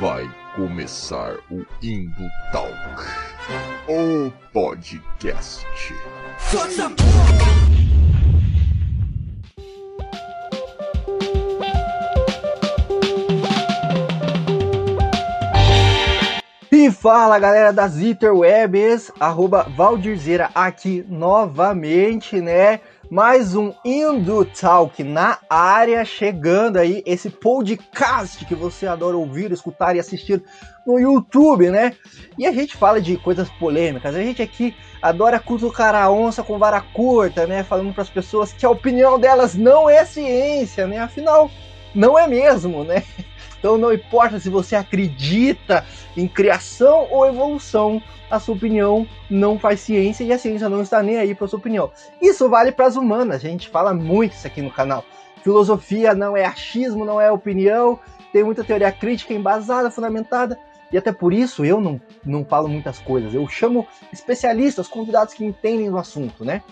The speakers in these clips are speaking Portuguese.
Vai começar o Indo Talk, o podcast. E fala galera das Interwebs, arroba Valdirzeira aqui novamente, né? Mais um Indo Talk na área, chegando aí esse podcast que você adora ouvir, escutar e assistir no YouTube, né? E a gente fala de coisas polêmicas, a gente aqui adora cutucar a onça com vara curta, né? Falando para as pessoas que a opinião delas não é ciência, né? Afinal, não é mesmo, né? Então não importa se você acredita em criação ou evolução, a sua opinião não faz ciência e a ciência não está nem aí para sua opinião. Isso vale para as humanas, a gente fala muito isso aqui no canal. Filosofia não é achismo, não é opinião, tem muita teoria crítica embasada, fundamentada, e até por isso eu não, não falo muitas coisas. Eu chamo especialistas, convidados que entendem do assunto, né?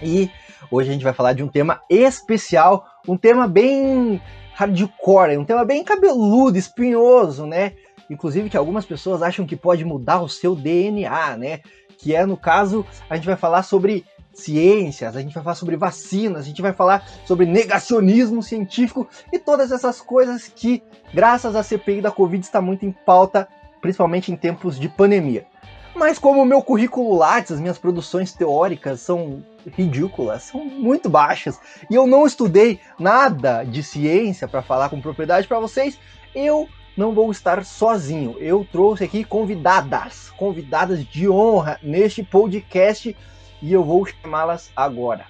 E hoje a gente vai falar de um tema especial, um tema bem hardcore, é um tema bem cabeludo, espinhoso, né? Inclusive que algumas pessoas acham que pode mudar o seu DNA, né? Que é, no caso, a gente vai falar sobre ciências, a gente vai falar sobre vacinas, a gente vai falar sobre negacionismo científico e todas essas coisas que, graças à CPI da Covid, está muito em pauta, principalmente em tempos de pandemia. Mas como o meu currículo Lattes, as minhas produções teóricas são ridículas, são muito baixas, e eu não estudei nada de ciência para falar com propriedade para vocês, eu não vou estar sozinho. Eu trouxe aqui convidadas, convidadas de honra neste podcast e eu vou chamá-las agora.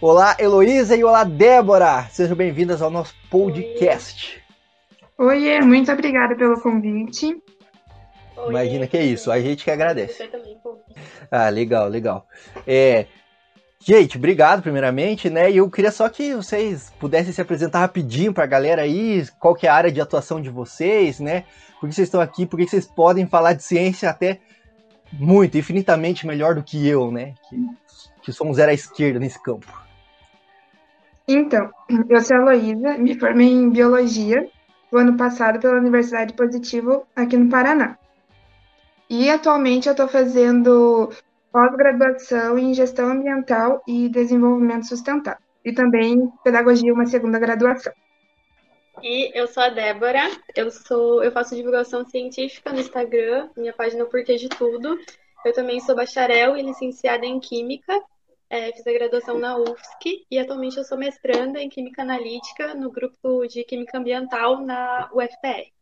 Olá, Heloísa e olá, Débora! Sejam bem-vindas ao nosso podcast. Oiê, muito obrigada pelo convite. Oi, Imagina que é isso, a gente que agradece. Ah, legal, legal. É, gente, obrigado primeiramente, né? E eu queria só que vocês pudessem se apresentar rapidinho para a galera aí, qual que é a área de atuação de vocês, né? Por que vocês estão aqui, por que vocês podem falar de ciência até muito, infinitamente melhor do que eu, né? Que, que sou um zero à esquerda nesse campo. Então, eu sou a Luísa, me formei em Biologia no ano passado pela Universidade Positivo aqui no Paraná. E atualmente eu estou fazendo pós-graduação em Gestão Ambiental e Desenvolvimento Sustentável. E também Pedagogia, uma segunda graduação. E eu sou a Débora, eu sou, eu faço divulgação científica no Instagram, minha página é o Porquê de Tudo. Eu também sou bacharel e licenciada em Química, é, fiz a graduação na UFSC e atualmente eu sou mestranda em Química Analítica no grupo de Química Ambiental na UFPR.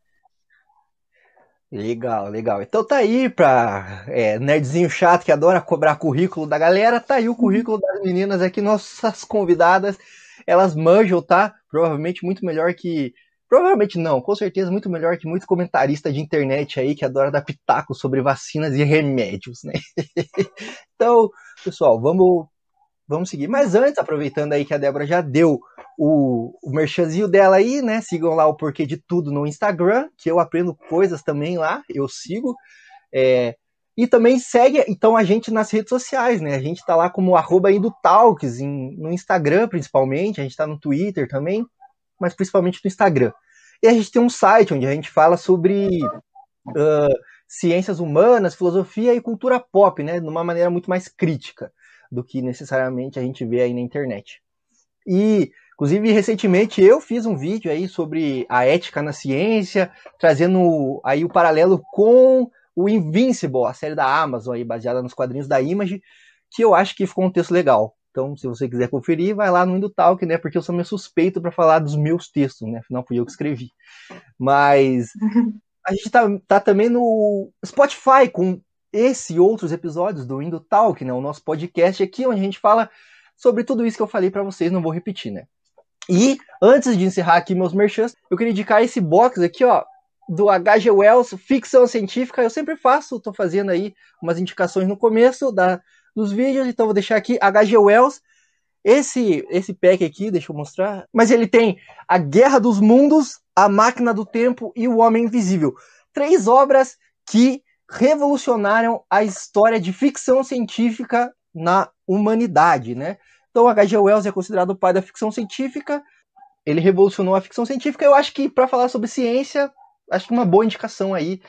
Legal, legal. Então tá aí pra é, nerdzinho chato que adora cobrar currículo da galera, tá aí o currículo das meninas aqui, nossas convidadas. Elas manjam, tá? Provavelmente muito melhor que. Provavelmente não, com certeza muito melhor que muito comentarista de internet aí que adora dar pitaco sobre vacinas e remédios, né? então, pessoal, vamos, vamos seguir. Mas antes, aproveitando aí que a Débora já deu o, o merchanzinho dela aí, né? Sigam lá o Porquê de Tudo no Instagram, que eu aprendo coisas também lá, eu sigo. É, e também segue então a gente nas redes sociais, né? A gente tá lá como arroba Talks, em, no Instagram principalmente, a gente tá no Twitter também, mas principalmente no Instagram. E a gente tem um site onde a gente fala sobre uh, ciências humanas, filosofia e cultura pop, né? De uma maneira muito mais crítica do que necessariamente a gente vê aí na internet. E Inclusive, recentemente eu fiz um vídeo aí sobre a ética na ciência, trazendo aí o paralelo com o Invincible, a série da Amazon aí, baseada nos quadrinhos da Image, que eu acho que ficou um texto legal. Então, se você quiser conferir, vai lá no Indutalk, né? Porque eu sou meio suspeito para falar dos meus textos, né? Afinal, fui eu que escrevi. Mas a gente tá, tá também no Spotify com esse e outros episódios do Indutalk, né? O nosso podcast aqui, onde a gente fala sobre tudo isso que eu falei para vocês, não vou repetir, né? E antes de encerrar aqui meus merchants, eu queria indicar esse box aqui, ó, do H.G. Wells, ficção científica. Eu sempre faço, tô fazendo aí umas indicações no começo da, dos vídeos, então vou deixar aqui H.G. Wells. Esse esse pack aqui, deixa eu mostrar, mas ele tem A Guerra dos Mundos, A Máquina do Tempo e O Homem Invisível. Três obras que revolucionaram a história de ficção científica na humanidade, né? Então, H.G. Wells é considerado o pai da ficção científica ele revolucionou a ficção científica. Eu acho que para falar sobre ciência, acho que uma boa indicação aí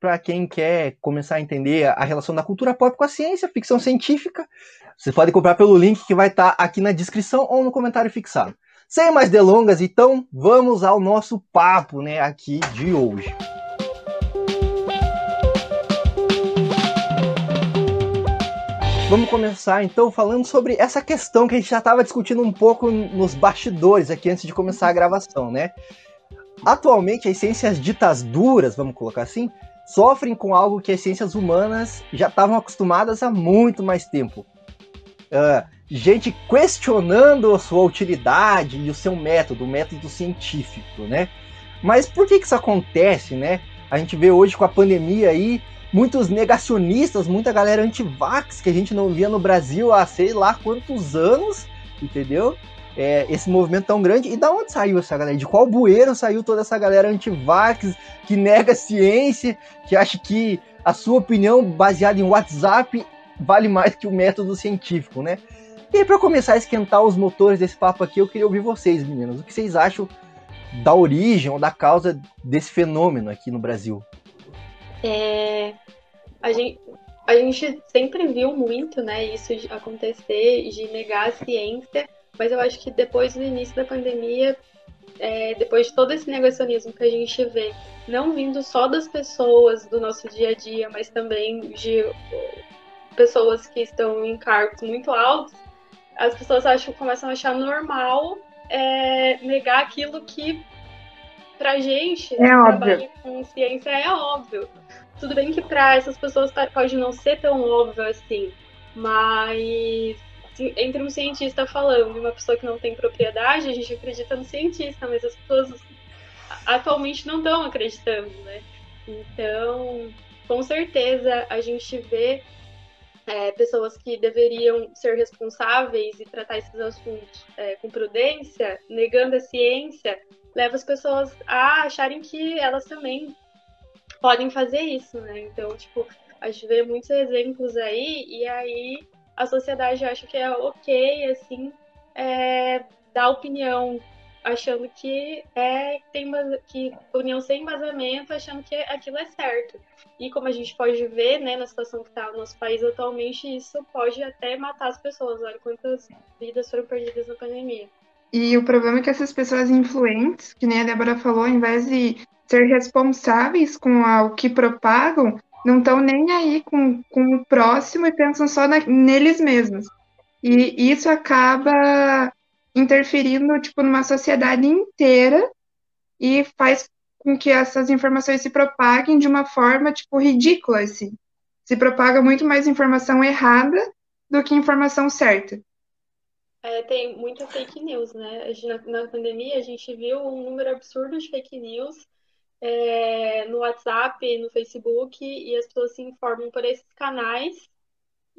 para quem quer começar a entender a relação da cultura pop com a ciência, ficção científica. Você pode comprar pelo link que vai estar tá aqui na descrição ou no comentário fixado. Sem mais delongas, então, vamos ao nosso papo, né, aqui de hoje. Vamos começar então falando sobre essa questão que a gente já estava discutindo um pouco nos bastidores aqui antes de começar a gravação, né? Atualmente, as ciências ditas duras, vamos colocar assim, sofrem com algo que as ciências humanas já estavam acostumadas há muito mais tempo. Uh, gente questionando a sua utilidade e o seu método, o método científico, né? Mas por que, que isso acontece, né? A gente vê hoje com a pandemia aí muitos negacionistas, muita galera anti-vax que a gente não via no Brasil há sei lá quantos anos, entendeu? É, esse movimento tão grande. E da onde saiu essa galera? De qual bueiro saiu toda essa galera anti-vax, que nega a ciência, que acha que a sua opinião baseada em WhatsApp vale mais que o método científico, né? E para começar a esquentar os motores desse papo aqui, eu queria ouvir vocês, meninos. O que vocês acham da origem ou da causa desse fenômeno aqui no Brasil? É, a, gente, a gente sempre viu muito né, isso acontecer, de negar a ciência, mas eu acho que depois do início da pandemia, é, depois de todo esse negacionismo que a gente vê, não vindo só das pessoas do nosso dia a dia, mas também de pessoas que estão em cargos muito altos, as pessoas acham, começam a achar normal é, negar aquilo que pra gente, é óbvio. com ciência, é óbvio. Tudo bem que para essas pessoas tá, pode não ser tão óbvio assim, mas entre um cientista falando e uma pessoa que não tem propriedade, a gente acredita no cientista, mas as pessoas atualmente não estão acreditando, né? Então, com certeza a gente vê é, pessoas que deveriam ser responsáveis e tratar esses assuntos é, com prudência, negando a ciência, leva as pessoas a acharem que elas também podem fazer isso, né? Então, tipo, a gente vê muitos exemplos aí, e aí a sociedade acha que é ok, assim, é, dar opinião achando que é tem que opinião sem embasamento, achando que aquilo é certo. E como a gente pode ver, né, na situação que está o nosso país atualmente, isso pode até matar as pessoas. Olha quantas vidas foram perdidas na pandemia. E o problema é que essas pessoas influentes, que nem a Débora falou, ao invés de ser responsáveis com o que propagam, não estão nem aí com, com o próximo e pensam só na, neles mesmos. E isso acaba interferindo tipo numa sociedade inteira e faz com que essas informações se propaguem de uma forma tipo ridícula assim. Se propaga muito mais informação errada do que informação certa. É, tem muita fake news, né? Na, na, pandemia a gente viu um número absurdo de fake news é, no WhatsApp, no Facebook, e as pessoas se informam por esses canais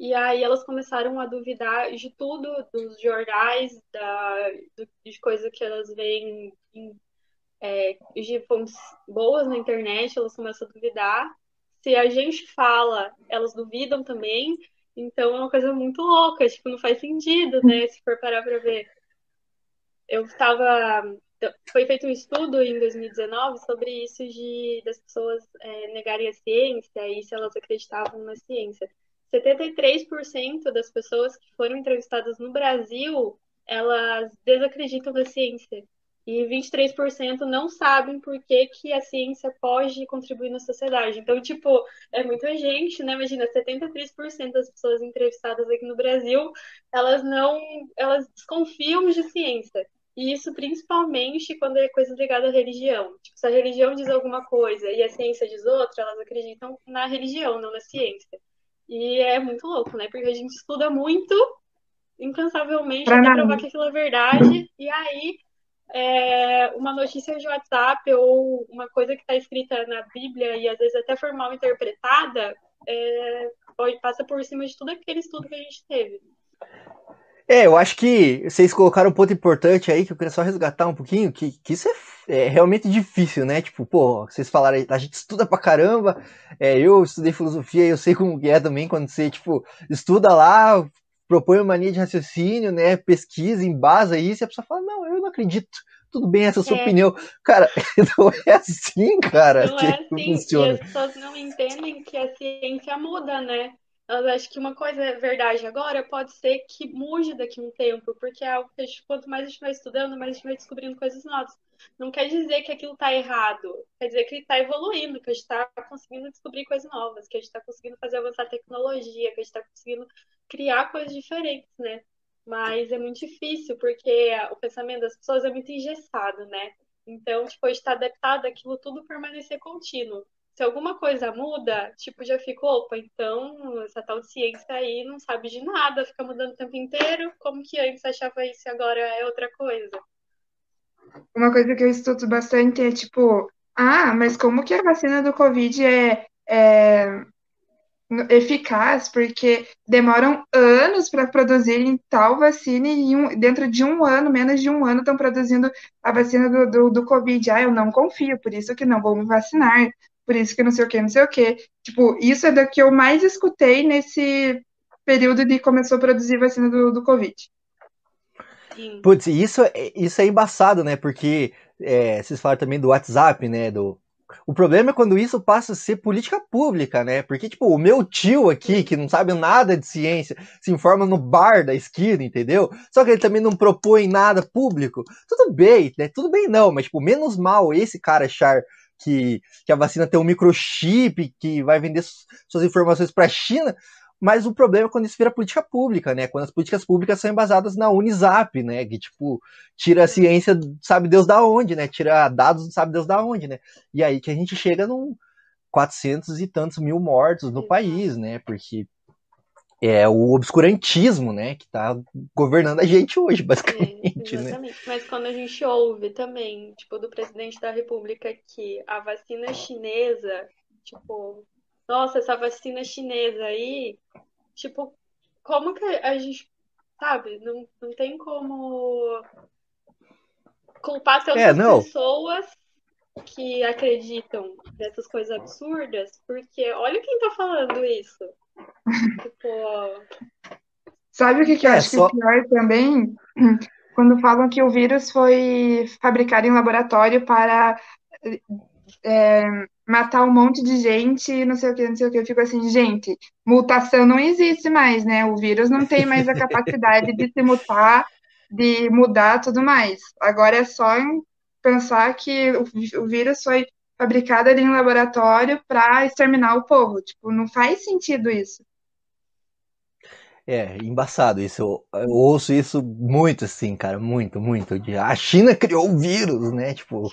e aí elas começaram a duvidar de tudo, dos jornais, da, de coisa que elas veem em, é, de fontes boas na internet, elas começam a duvidar. Se a gente fala, elas duvidam também. Então é uma coisa muito louca, tipo, não faz sentido, né? Se for parar pra ver. Eu estava. Foi feito um estudo em 2019 sobre isso de das pessoas é, negarem a ciência e se elas acreditavam na ciência. 73% das pessoas que foram entrevistadas no Brasil, elas desacreditam da ciência. E 23% não sabem por que, que a ciência pode contribuir na sociedade. Então, tipo, é muita gente, né? Imagina, 73% das pessoas entrevistadas aqui no Brasil, elas não, elas desconfiam de ciência. E isso principalmente quando é coisa ligada à religião. Tipo, se a religião diz alguma coisa e a ciência diz outra, elas acreditam na religião, não na ciência. E é muito louco, né? Porque a gente estuda muito, incansavelmente, pra até provar que aquilo é verdade. E aí, é, uma notícia de WhatsApp ou uma coisa que está escrita na Bíblia e às vezes até formal interpretada, é, pode, passa por cima de tudo aquele estudo que a gente teve. É, eu acho que vocês colocaram um ponto importante aí que eu queria só resgatar um pouquinho, que, que isso é, é realmente difícil, né? Tipo, pô, vocês falaram aí, a gente estuda pra caramba, é, eu estudei filosofia, eu sei como é também quando você, tipo, estuda lá, propõe uma mania de raciocínio, né? Pesquisa, embasa isso, e a pessoa fala, não, eu não acredito tudo bem, essa é a sua é. opinião. Cara, não é assim, cara, não que, é assim, funciona. E as pessoas não entendem que a ciência muda, né? Eu acho que uma coisa é verdade agora pode ser que mude daqui a um tempo, porque é algo que gente, quanto mais a gente vai estudando, mais a gente vai descobrindo coisas novas. Não quer dizer que aquilo está errado, quer dizer que está evoluindo, que a gente está conseguindo descobrir coisas novas, que a gente está conseguindo fazer avançar a tecnologia, que a gente está conseguindo criar coisas diferentes, né? Mas é muito difícil, porque o pensamento das pessoas é muito engessado, né? Então, tipo, a gente está adaptado àquilo tudo permanecer contínuo se alguma coisa muda, tipo, já fico, opa, então essa tal ciência aí não sabe de nada, fica mudando o tempo inteiro, como que antes achava isso e agora é outra coisa? Uma coisa que eu estudo bastante é tipo, ah, mas como que a vacina do Covid é, é eficaz? Porque demoram anos para produzirem tal vacina e um, dentro de um ano, menos de um ano, estão produzindo a vacina do, do, do Covid. Ah, eu não confio, por isso que não vou me vacinar por isso que não sei o que, não sei o que. Tipo, isso é da que eu mais escutei nesse período de começou a produzir vacina do, do Covid. Putz, isso, é, isso é embaçado, né? Porque é, vocês falaram também do WhatsApp, né? Do... O problema é quando isso passa a ser política pública, né? Porque, tipo, o meu tio aqui, que não sabe nada de ciência, se informa no bar da esquina, entendeu? Só que ele também não propõe nada público. Tudo bem, né? Tudo bem não, mas, tipo, menos mal esse cara achar que, que a vacina tem um microchip que vai vender suas informações para a China, mas o problema é quando isso vira política pública, né? Quando as políticas públicas são embasadas na Unisap, né? Que, tipo, tira a ciência, sabe Deus da onde, né? Tira dados, sabe Deus da onde, né? E aí que a gente chega num 400 e tantos mil mortos no país, né? Porque é o obscurantismo, né, que está governando a gente hoje, basicamente, é, né? Mas quando a gente ouve também, tipo, do presidente da República que a vacina chinesa, tipo, nossa, essa vacina chinesa aí, tipo, como que a gente, sabe, não, não tem como culpar tantas é, pessoas que acreditam nessas coisas absurdas, porque olha quem tá falando isso. Tipo... Sabe o que, que eu é, acho só... que é pior também? Quando falam que o vírus foi fabricado em laboratório para é, matar um monte de gente, não sei o que, não sei o que. Eu fico assim, gente, mutação não existe mais, né? O vírus não tem mais a capacidade de se mutar, de mudar tudo mais. Agora é só pensar que o, o vírus foi fabricado ali em laboratório para exterminar o povo. Tipo, não faz sentido isso. É, embaçado isso. Eu, eu, ouço isso muito, assim, cara, muito, muito. A China criou o vírus, né? Tipo,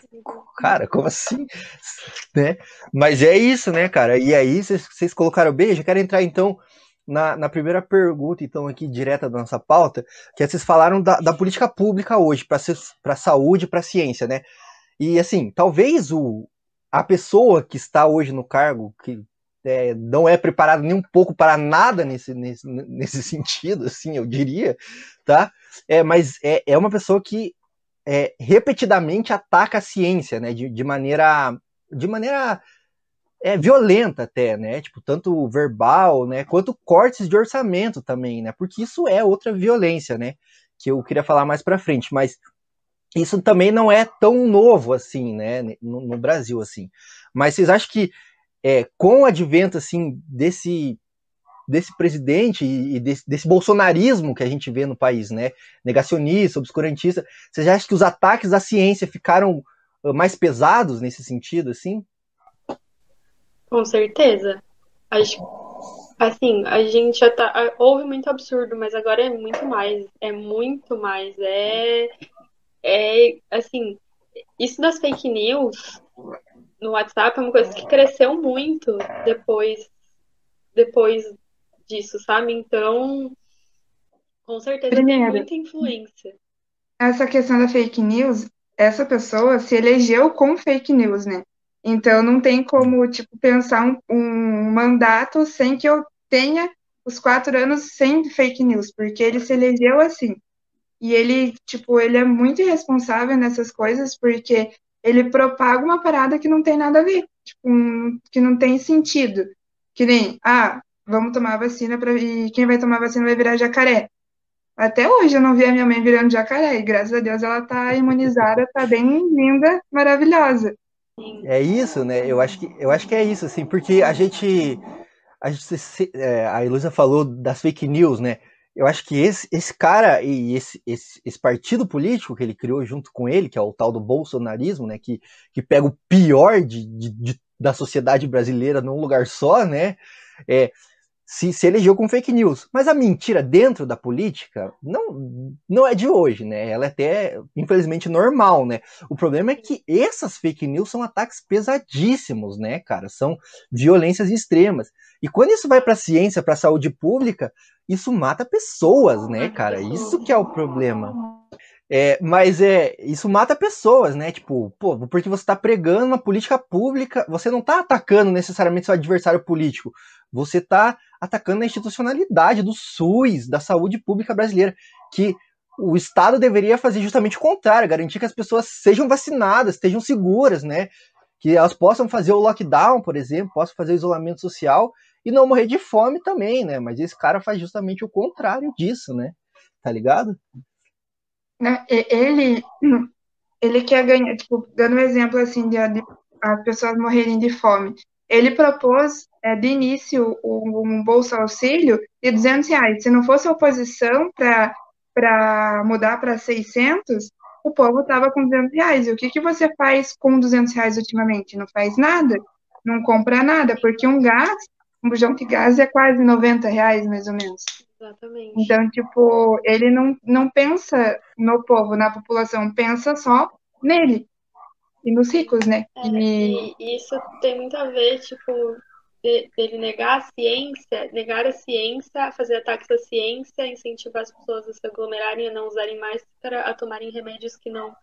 cara, como assim? Né? Mas é isso, né, cara? E aí, vocês colocaram bem, já quero entrar então na, na primeira pergunta, então, aqui, direta da nossa pauta, que é, vocês falaram da, da política pública hoje, para saúde, para a ciência, né? E assim, talvez o, a pessoa que está hoje no cargo, que é, não é preparada nem um pouco para nada nesse, nesse, nesse sentido, assim, eu diria, tá? É, mas é, é uma pessoa que é, repetidamente ataca a ciência, né? De, de maneira, de maneira é, violenta até, né? Tipo, tanto verbal, né? Quanto cortes de orçamento também, né? Porque isso é outra violência, né? Que eu queria falar mais para frente, mas isso também não é tão novo assim, né, no, no Brasil assim. Mas vocês acham que é, com o advento assim desse desse presidente e desse, desse, bolsonarismo que a gente vê no país, né, negacionista, obscurantista, vocês acham que os ataques à ciência ficaram mais pesados nesse sentido, assim? Com certeza. Acho, assim, a gente já tá, houve muito absurdo, mas agora é muito mais, é muito mais, é é assim, isso das fake news no WhatsApp é uma coisa que cresceu muito depois depois disso, sabe? Então, com certeza Primeiro, tem muita influência. Essa questão da fake news, essa pessoa se elegeu com fake news, né? Então não tem como tipo pensar um, um mandato sem que eu tenha os quatro anos sem fake news, porque ele se elegeu assim. E ele, tipo, ele é muito irresponsável nessas coisas porque ele propaga uma parada que não tem nada a ver, tipo, um, que não tem sentido. Que nem, ah, vamos tomar vacina para e quem vai tomar vacina vai virar jacaré. Até hoje eu não vi a minha mãe virando jacaré, e graças a Deus ela tá imunizada, tá bem linda, maravilhosa. É isso, né? Eu acho que, eu acho que é isso, assim, porque a gente. A, gente, é, a Heloísa falou das fake news, né? Eu acho que esse, esse cara e esse, esse, esse, partido político que ele criou junto com ele, que é o tal do bolsonarismo, né? Que, que pega o pior de, de, de da sociedade brasileira num lugar só, né? É, se, se elegeu com fake news. Mas a mentira dentro da política não, não é de hoje, né? Ela é até, infelizmente, normal, né? O problema é que essas fake news são ataques pesadíssimos, né, cara? São violências extremas. E quando isso vai para a ciência, para a saúde pública, isso mata pessoas, né, cara? Isso que é o problema. É, mas é, isso mata pessoas, né? Tipo, pô, porque você está pregando uma política pública, você não está atacando necessariamente seu adversário político, você está atacando a institucionalidade do SUS, da saúde pública brasileira, que o Estado deveria fazer justamente o contrário, garantir que as pessoas sejam vacinadas, estejam seguras, né? Que elas possam fazer o lockdown, por exemplo, possam fazer o isolamento social e não morrer de fome também, né? Mas esse cara faz justamente o contrário disso, né? Tá ligado? Né, ele, ele quer ganhar, tipo, dando um exemplo assim de, de as pessoas morrerem de fome. Ele propôs é, de início um, um bolsa auxílio de 200 reais. Se não fosse oposição para mudar para 600, o povo estava com 200 reais. E o que, que você faz com 200 reais ultimamente? Não faz nada, não compra nada, porque um gás, um bujão de gás é quase 90 reais, mais ou menos. Exatamente. Então, tipo, ele não, não pensa no povo, na população, pensa só nele e nos ricos, né? É, e... e... isso tem muito a ver, tipo, de, dele negar a ciência, negar a ciência, fazer ataques à ciência, incentivar as pessoas a se aglomerarem, a não usarem máscara, a tomarem remédios que não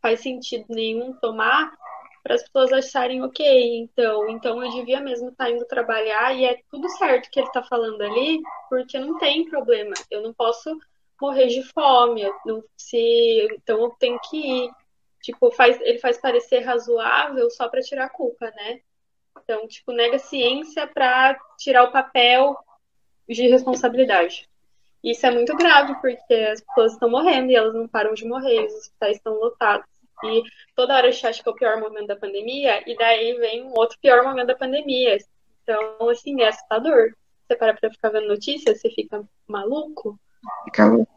faz sentido nenhum tomar, para as pessoas acharem ok, então, então eu devia mesmo estar indo trabalhar e é tudo certo que ele está falando ali, porque não tem problema. Eu não posso morrer de fome, não, se, então eu tenho que ir. Tipo, faz, ele faz parecer razoável só para tirar a culpa, né? Então, tipo, nega ciência para tirar o papel de responsabilidade. Isso é muito grave, porque as pessoas estão morrendo e elas não param de morrer, os hospitais estão lotados. E toda hora a gente acha que é o pior momento da pandemia, e daí vem um outro pior momento da pandemia. Então, assim, é assustador. Você para pra ficar vendo notícias, você fica maluco. Fica louco.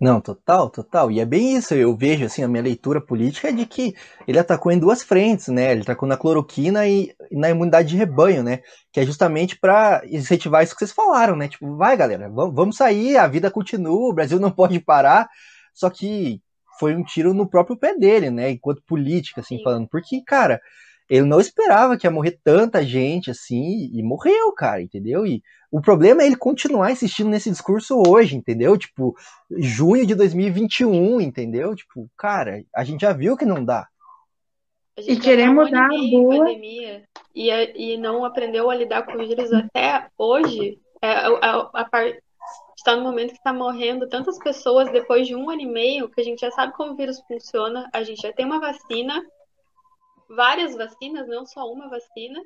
Não, total, total. E é bem isso. Eu vejo, assim, a minha leitura política é de que ele atacou em duas frentes, né? Ele atacou na cloroquina e, na imunidade de rebanho, né? Que é justamente para incentivar isso que vocês falaram, né? Tipo, vai, galera, vamos sair, a vida continua, o Brasil não pode parar. Só que foi um tiro no próprio pé dele, né? Enquanto política, assim, Sim. falando. Porque, cara, ele não esperava que ia morrer tanta gente assim, e morreu, cara, entendeu? E o problema é ele continuar insistindo nesse discurso hoje, entendeu? Tipo, junho de 2021, entendeu? Tipo, cara, a gente já viu que não dá. E queremos dar a boa. Pandemia, e, e não aprendeu a lidar com o vírus até hoje. É, a, a, a, está no momento que está morrendo tantas pessoas depois de um ano e meio que a gente já sabe como o vírus funciona, a gente já tem uma vacina, várias vacinas, não só uma vacina,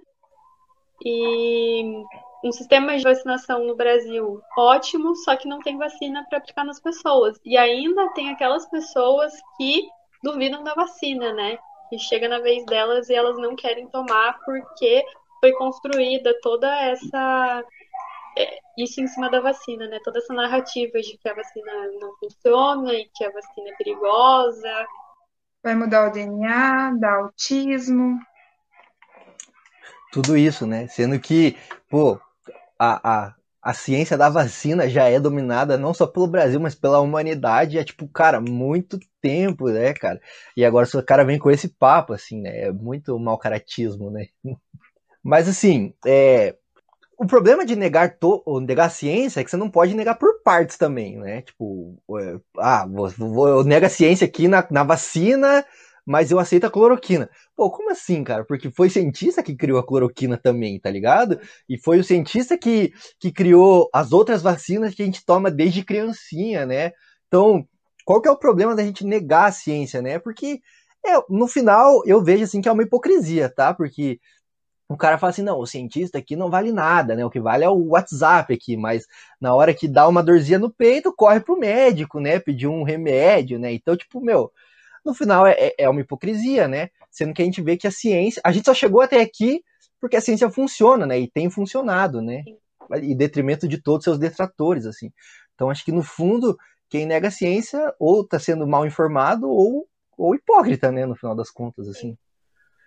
e um sistema de vacinação no Brasil ótimo, só que não tem vacina para aplicar nas pessoas. E ainda tem aquelas pessoas que duvidam da vacina, né? Que chega na vez delas e elas não querem tomar porque foi construída toda essa é, isso em cima da vacina, né? Toda essa narrativa de que a vacina não funciona e que a vacina é perigosa. Vai mudar o DNA, dar autismo. Tudo isso, né? Sendo que, pô, a, a, a ciência da vacina já é dominada não só pelo Brasil, mas pela humanidade há, tipo, cara, muito tempo, né, cara? E agora o cara vem com esse papo, assim, né? É muito mau caratismo, né? Mas, assim, é, o problema de negar, to, negar a ciência é que você não pode negar por partes também, né? Tipo, é, ah, vou, eu nego a ciência aqui na, na vacina, mas eu aceito a cloroquina. Pô, como assim, cara? Porque foi cientista que criou a cloroquina também, tá ligado? E foi o cientista que, que criou as outras vacinas que a gente toma desde criancinha, né? Então, qual que é o problema da gente negar a ciência, né? Porque é, no final eu vejo assim que é uma hipocrisia, tá? Porque o cara fala assim, não, o cientista aqui não vale nada, né? O que vale é o WhatsApp aqui, mas na hora que dá uma dorzinha no peito, corre pro médico, né? Pedir um remédio, né? Então, tipo, meu, no final é, é, é uma hipocrisia, né? Sendo que a gente vê que a ciência, a gente só chegou até aqui porque a ciência funciona, né? E tem funcionado, né? Em detrimento de todos os seus detratores, assim. Então, acho que no fundo, quem nega a ciência ou está sendo mal informado ou, ou hipócrita, né? No final das contas, assim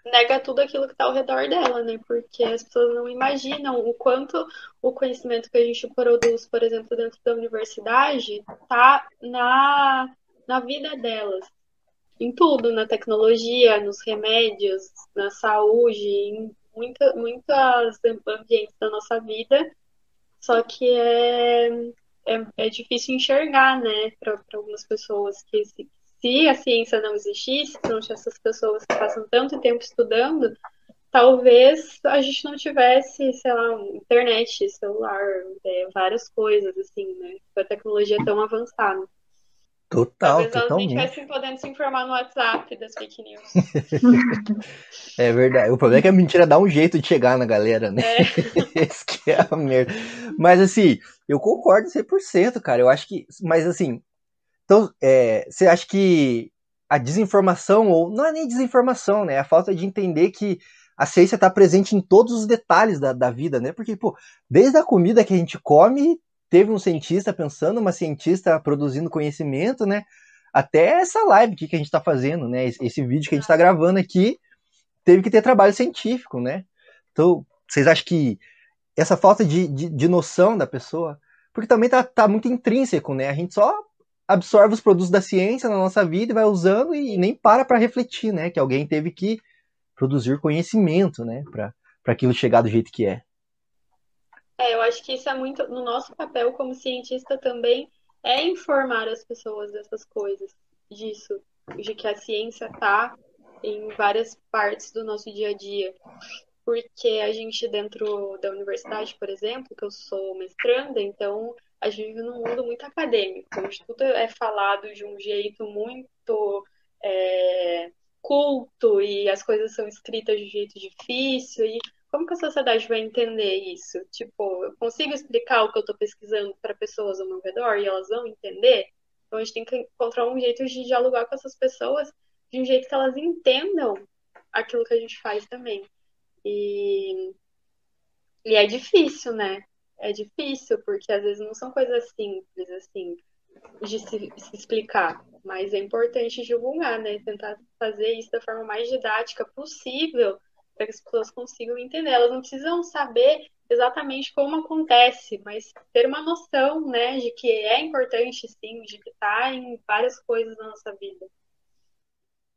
nega tudo aquilo que está ao redor dela, né? Porque as pessoas não imaginam o quanto o conhecimento que a gente produz, por exemplo, dentro da universidade, tá na, na vida delas. Em tudo, na tecnologia, nos remédios, na saúde, em muita, muitas ambientes da nossa vida. Só que é, é, é difícil enxergar, né, para algumas pessoas que se, se a ciência não existisse, se não tivesse essas pessoas que passam tanto tempo estudando, talvez a gente não tivesse, sei lá, internet, celular, é, várias coisas, assim, né? A tecnologia é tão avançada. Total, Talvez totalmente. elas estivessem podendo se informar no WhatsApp das fake news. é verdade. O problema é que a mentira dá um jeito de chegar na galera, né? É. Esse que é a merda. Mas assim, eu concordo 100%, cara. Eu acho que. Mas assim, então, é, você acha que a desinformação, ou não é nem desinformação, né? É a falta de entender que a ciência está presente em todos os detalhes da, da vida, né? Porque, pô, desde a comida que a gente come, teve um cientista pensando, uma cientista produzindo conhecimento, né? Até essa live que a gente está fazendo, né? Esse, esse vídeo que a gente está gravando aqui, teve que ter trabalho científico, né? Então, vocês acham que essa falta de, de, de noção da pessoa, porque também tá, tá muito intrínseco, né? A gente só absorve os produtos da ciência na nossa vida e vai usando e nem para para refletir, né? Que alguém teve que produzir conhecimento, né? Para aquilo chegar do jeito que é. É, eu acho que isso é muito. No nosso papel como cientista também é informar as pessoas dessas coisas, disso, de que a ciência está em várias partes do nosso dia a dia. Porque a gente, dentro da universidade, por exemplo, que eu sou mestranda, então a gente vive num mundo muito acadêmico, onde tudo é falado de um jeito muito é, culto e as coisas são escritas de um jeito difícil. E como que a sociedade vai entender isso? Tipo, eu consigo explicar o que eu estou pesquisando para pessoas ao meu redor e elas vão entender? Então a gente tem que encontrar um jeito de dialogar com essas pessoas de um jeito que elas entendam aquilo que a gente faz também. E, e é difícil, né? É difícil, porque às vezes não são coisas simples, assim, de se, se, explicar. Mas é importante divulgar, né? Tentar fazer isso da forma mais didática possível para que as pessoas consigam entender. Elas não precisam saber exatamente como acontece, mas ter uma noção, né, de que é importante, sim, de que está em várias coisas na nossa vida.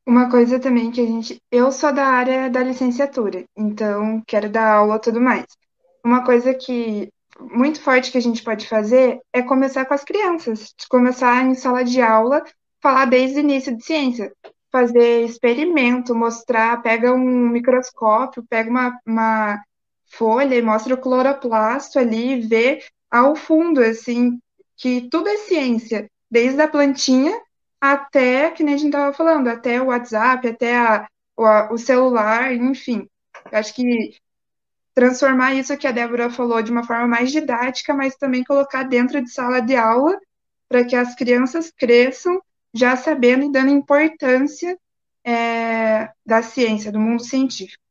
Uma coisa também que a gente. Eu sou da área da licenciatura, então quero dar aula e tudo mais. Uma coisa que muito forte que a gente pode fazer é começar com as crianças, começar em sala de aula, falar desde o início de ciência, fazer experimento, mostrar, pega um microscópio, pega uma, uma folha e mostra o cloroplasto ali, vê ao fundo, assim, que tudo é ciência, desde a plantinha até, que nem a gente estava falando, até o WhatsApp, até a, o, o celular, enfim. Acho que transformar isso que a Débora falou de uma forma mais didática, mas também colocar dentro de sala de aula para que as crianças cresçam já sabendo e dando importância é, da ciência, do mundo científico.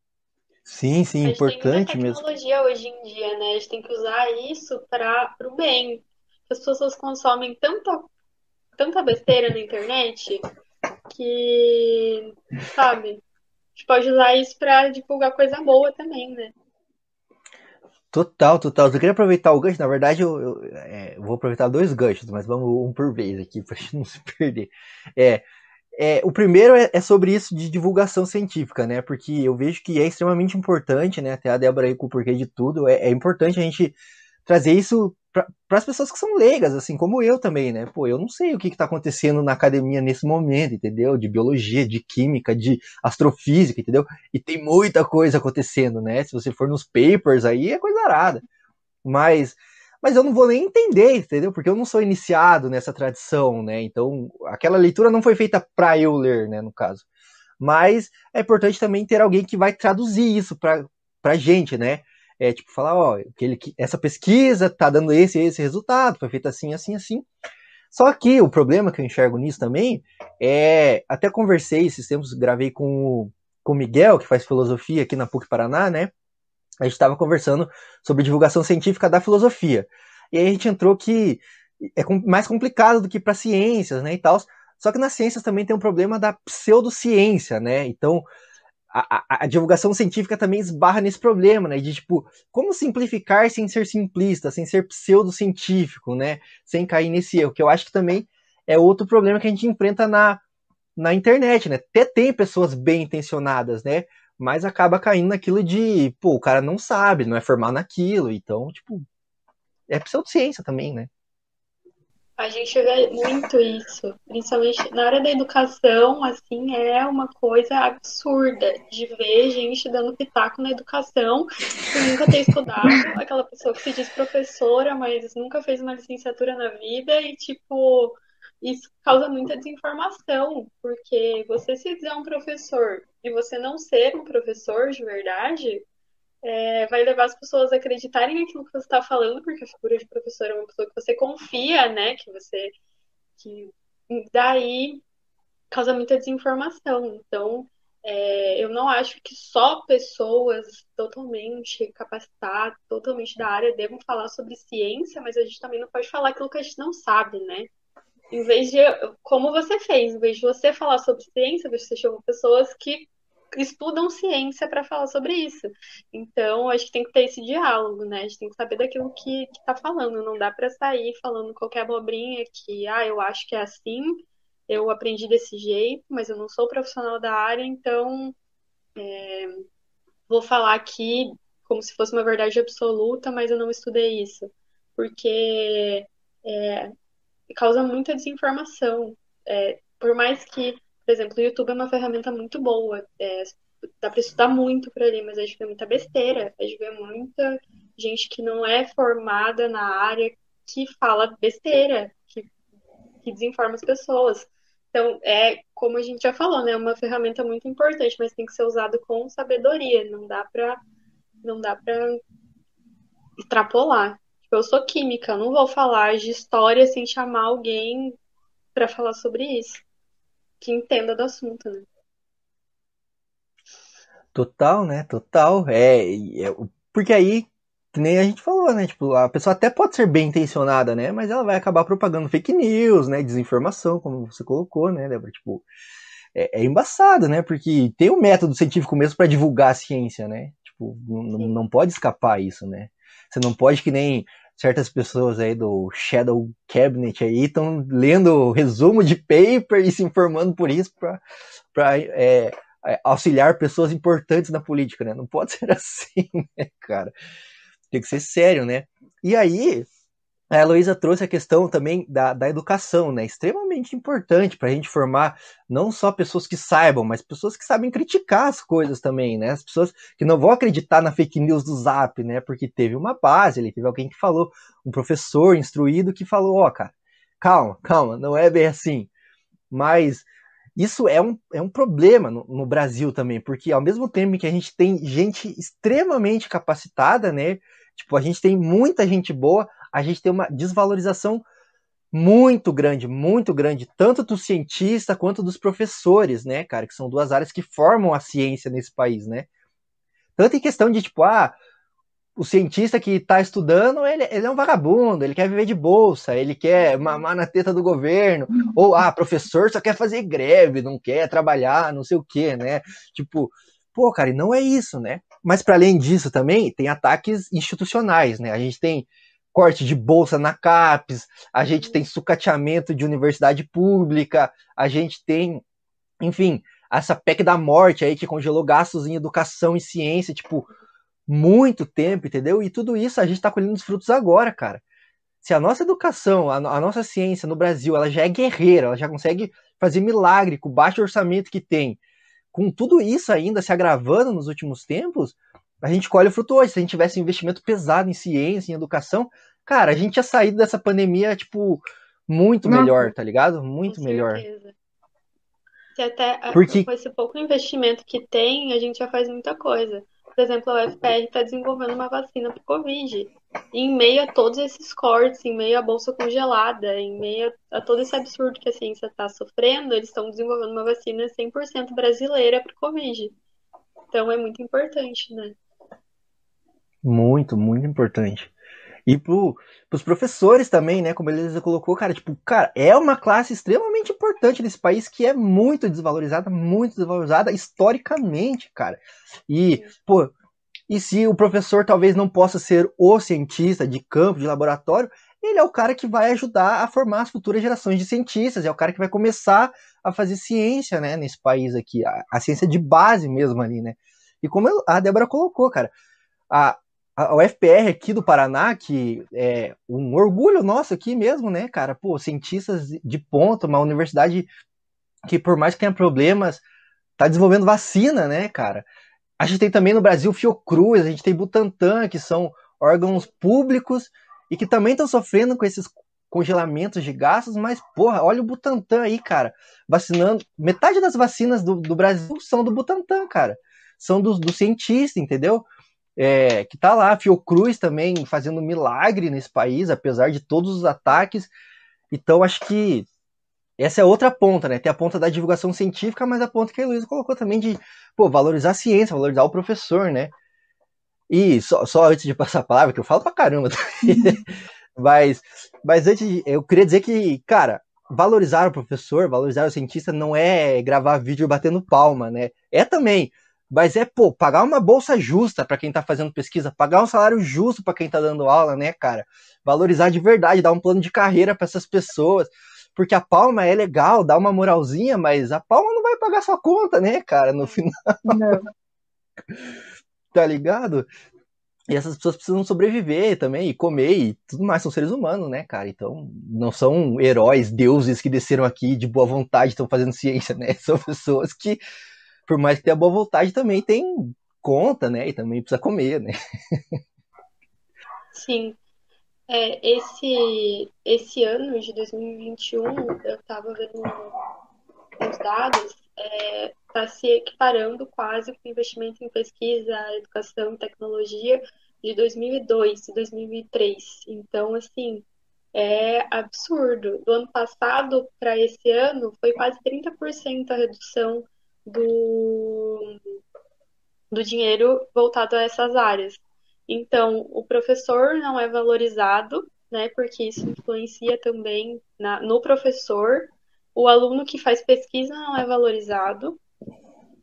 Sim, sim, importante mesmo. A tecnologia mesmo. hoje em dia, né? A gente tem que usar isso para o bem. As pessoas consomem tanta, tanta besteira na internet que, sabe, a gente pode usar isso para divulgar coisa boa também, né? Total, total. Eu queria aproveitar o gancho. Na verdade, eu, eu, é, eu vou aproveitar dois ganchos, mas vamos um por vez aqui pra gente não se perder. É, é, o primeiro é, é, sobre isso de divulgação científica, né? Porque eu vejo que é extremamente importante, né? Até a Débora aí com o porquê de tudo. É, é importante a gente trazer isso para as pessoas que são leigas, assim como eu também, né? Pô, eu não sei o que está acontecendo na academia nesse momento, entendeu? De biologia, de química, de astrofísica, entendeu? E tem muita coisa acontecendo, né? Se você for nos papers aí, é coisa arada. Mas, mas eu não vou nem entender, entendeu? Porque eu não sou iniciado nessa tradição, né? Então, aquela leitura não foi feita para eu ler, né? No caso. Mas é importante também ter alguém que vai traduzir isso para pra gente, né? É tipo falar, ó, que ele, essa pesquisa tá dando esse esse resultado, foi feita assim, assim, assim. Só que o problema que eu enxergo nisso também é. Até conversei esses tempos, gravei com o, com o Miguel, que faz filosofia aqui na PUC Paraná, né? A gente estava conversando sobre divulgação científica da filosofia. E aí a gente entrou que é mais complicado do que para ciências, né, e tal. Só que nas ciências também tem um problema da pseudociência, né? Então, a, a, divulgação científica também esbarra nesse problema, né? De tipo, como simplificar sem ser simplista, sem ser pseudocientífico, né? Sem cair nesse erro, que eu acho que também é outro problema que a gente enfrenta na, na internet, né? Até tem pessoas bem intencionadas, né? Mas acaba caindo naquilo de, pô, o cara não sabe, não é formado naquilo, então, tipo, é pseudociência também, né? A gente vê muito isso, principalmente na área da educação, assim, é uma coisa absurda de ver gente dando pitaco na educação que nunca ter estudado, aquela pessoa que se diz professora, mas nunca fez uma licenciatura na vida e, tipo, isso causa muita desinformação, porque você se dizer um professor e você não ser um professor de verdade, é, vai levar as pessoas a acreditarem naquilo que você está falando, porque a figura de professor é uma pessoa que você confia, né? Que você. Que daí causa muita desinformação. Então, é, eu não acho que só pessoas totalmente capacitadas, totalmente da área, devam falar sobre ciência, mas a gente também não pode falar aquilo que a gente não sabe, né? Em vez de, como você fez, em vez de você falar sobre ciência, você chamou pessoas que estudam ciência para falar sobre isso. Então, a gente tem que ter esse diálogo, né? A gente tem que saber daquilo que, está falando. Não dá para sair falando qualquer abobrinha que, ah, eu acho que é assim, eu aprendi desse jeito, mas eu não sou profissional da área, então é, vou falar aqui como se fosse uma verdade absoluta, mas eu não estudei isso. Porque é, causa muita desinformação. É, por mais que por exemplo, o YouTube é uma ferramenta muito boa. É, dá para estudar muito por ali, mas a gente vê muita besteira. A gente vê muita gente que não é formada na área que fala besteira, que, que desinforma as pessoas. Então, é como a gente já falou, né? É uma ferramenta muito importante, mas tem que ser usado com sabedoria. Não dá para não dá para extrapolar. Tipo, eu sou química, não vou falar de história sem chamar alguém para falar sobre isso que entenda do assunto, né? Total, né? Total. É, é, porque aí, que nem a gente falou, né? Tipo, a pessoa até pode ser bem intencionada, né? Mas ela vai acabar propagando fake news, né? Desinformação, como você colocou, né, Débora? Tipo, é, é embaçado, né? Porque tem um método científico mesmo para divulgar a ciência, né? Tipo, não, não pode escapar isso, né? Você não pode que nem certas pessoas aí do Shadow Cabinet aí estão lendo resumo de paper e se informando por isso para é, é, auxiliar pessoas importantes na política, né? Não pode ser assim, né, cara? Tem que ser sério, né? E aí, a Heloísa trouxe a questão também da, da educação, né? Extremamente importante para a gente formar não só pessoas que saibam, mas pessoas que sabem criticar as coisas também, né? As pessoas que não vão acreditar na fake news do Zap, né? Porque teve uma base, ele teve alguém que falou, um professor instruído que falou, ó, oh, cara, calma, calma, não é bem assim. Mas isso é um, é um problema no, no Brasil também, porque ao mesmo tempo que a gente tem gente extremamente capacitada, né? Tipo, a gente tem muita gente boa, a gente tem uma desvalorização muito grande, muito grande, tanto do cientista quanto dos professores, né, cara, que são duas áreas que formam a ciência nesse país, né? Tanto em questão de, tipo, ah, o cientista que está estudando, ele, ele, é um vagabundo, ele quer viver de bolsa, ele quer mamar na teta do governo, ou, ah, professor só quer fazer greve, não quer trabalhar, não sei o quê, né? Tipo, pô, cara, não é isso, né? Mas para além disso também, tem ataques institucionais, né? A gente tem corte de bolsa na CAPES, a gente tem sucateamento de universidade pública, a gente tem, enfim, essa PEC da morte aí que congelou gastos em educação e ciência, tipo, muito tempo, entendeu? E tudo isso a gente está colhendo os frutos agora, cara. Se a nossa educação, a, a, nossa ciência no Brasil, ela já é guerreira, ela já consegue fazer milagre com o baixo orçamento que tem, com tudo isso ainda se agravando nos últimos tempos, a gente colhe o fruto hoje. Se a gente tivesse um investimento pesado em ciência, em educação, cara, a gente ia sair dessa pandemia, tipo, muito melhor, tá ligado? Muito Com melhor. Certeza. Se até Porque... com esse pouco investimento que tem, a gente já faz muita coisa. por exemplo, a UFPR está desenvolvendo uma vacina para o Covid. Em meio a todos esses cortes, em meio à bolsa congelada, em meio a todo esse absurdo que a ciência está sofrendo, eles estão desenvolvendo uma vacina 100% brasileira para o Covid. Então é muito importante, né? Muito, muito importante. E pro, pros professores também, né? Como ele colocou, cara, tipo, cara, é uma classe extremamente importante nesse país que é muito desvalorizada, muito desvalorizada historicamente, cara. E, pô, e se o professor talvez não possa ser o cientista de campo, de laboratório, ele é o cara que vai ajudar a formar as futuras gerações de cientistas, é o cara que vai começar a fazer ciência, né, nesse país aqui, a, a ciência de base mesmo ali, né. E como a Débora colocou, cara, a, a UFPR aqui do Paraná, que é um orgulho nosso aqui mesmo, né, cara? Pô, cientistas de ponta, uma universidade que, por mais que tenha problemas, tá desenvolvendo vacina, né, cara? A gente tem também no Brasil Fiocruz, a gente tem Butantan, que são órgãos públicos e que também estão sofrendo com esses congelamentos de gastos, mas, porra, olha o Butantan aí, cara, vacinando. Metade das vacinas do, do Brasil são do Butantan, cara. São dos do cientistas, entendeu? É, que tá lá, Fiocruz também fazendo milagre nesse país, apesar de todos os ataques. Então, acho que essa é outra ponta, né? Tem a ponta da divulgação científica, mas a ponta que a Luísa colocou também de pô, valorizar a ciência, valorizar o professor, né? E só, só antes de passar a palavra, que eu falo pra caramba, mas, mas antes, eu queria dizer que, cara, valorizar o professor, valorizar o cientista não é gravar vídeo batendo palma, né? É também mas é, pô, pagar uma bolsa justa para quem tá fazendo pesquisa, pagar um salário justo para quem tá dando aula, né, cara? Valorizar de verdade, dar um plano de carreira para essas pessoas. Porque a palma é legal, dá uma moralzinha, mas a palma não vai pagar sua conta, né, cara, no final. Não. tá ligado? E essas pessoas precisam sobreviver também, e comer e tudo mais. São seres humanos, né, cara? Então, não são heróis, deuses que desceram aqui de boa vontade, estão fazendo ciência, né? São pessoas que por mais que tenha boa vontade, também tem conta, né? E também precisa comer, né? Sim. É, esse, esse ano de 2021, eu estava vendo os dados, está é, se equiparando quase com o investimento em pesquisa, educação e tecnologia de 2002 e 2003. Então, assim, é absurdo. Do ano passado para esse ano, foi quase 30% a redução do, do dinheiro voltado a essas áreas. Então, o professor não é valorizado, né, porque isso influencia também na, no professor. O aluno que faz pesquisa não é valorizado.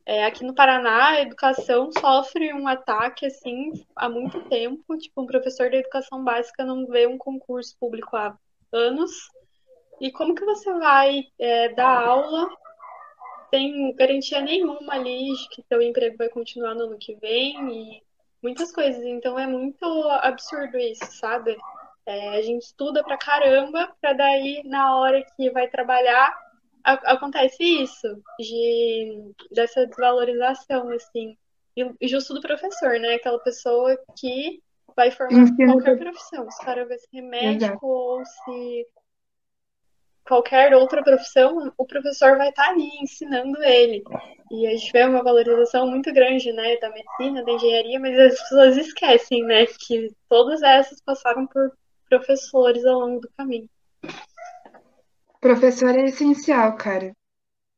É, aqui no Paraná, a educação sofre um ataque assim há muito tempo. Tipo, um professor da educação básica não vê um concurso público há anos. E como que você vai é, dar aula tem garantia nenhuma ali de que seu emprego vai continuar no ano que vem e muitas coisas. Então é muito absurdo isso, sabe? É, a gente estuda pra caramba, pra daí, na hora que vai trabalhar, a, acontece isso, de, dessa desvalorização, assim. E justo do professor, né? Aquela pessoa que vai formar Ensino qualquer profissão. Se o cara vai ser médico Exato. ou se qualquer outra profissão, o professor vai estar ali ensinando ele. E a gente vê uma valorização muito grande, né, da medicina, da engenharia, mas as pessoas esquecem, né, que todas essas passaram por professores ao longo do caminho. Professor é essencial, cara.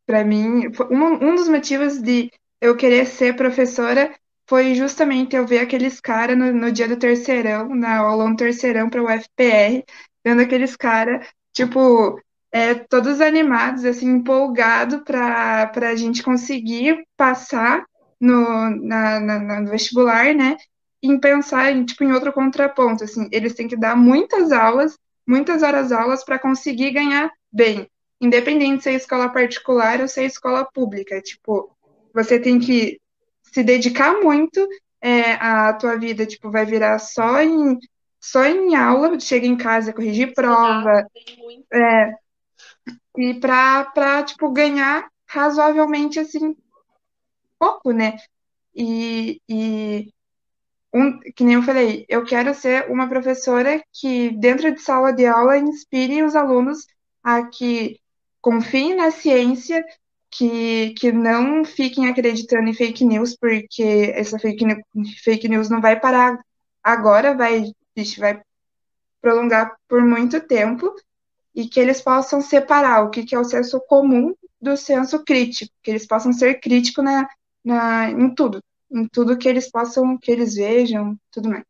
Para mim, um, um dos motivos de eu querer ser professora foi justamente eu ver aqueles caras no, no, dia do terceirão, na aula do terceirão para o UFPR, vendo aqueles caras, tipo, é, todos animados, assim, empolgados para a gente conseguir passar no, na, na, no vestibular, né? Em pensar em, tipo, em outro contraponto, assim, eles têm que dar muitas aulas, muitas horas aulas para conseguir ganhar bem, independente se é escola particular ou se é escola pública. Tipo, você tem que se dedicar muito é, a tua vida, tipo, vai virar só em só em aula, chega em casa, corrigir prova, é, e para tipo ganhar razoavelmente assim pouco, né? E, e um, que nem eu falei, eu quero ser uma professora que dentro de sala de aula inspire os alunos a que confiem na ciência, que, que não fiquem acreditando em fake news, porque essa fake, fake news não vai parar agora, vai, vai prolongar por muito tempo, e que eles possam separar o que, que é o senso comum do senso crítico, que eles possam ser críticos na, na, em tudo, em tudo que eles possam, que eles vejam, tudo mais.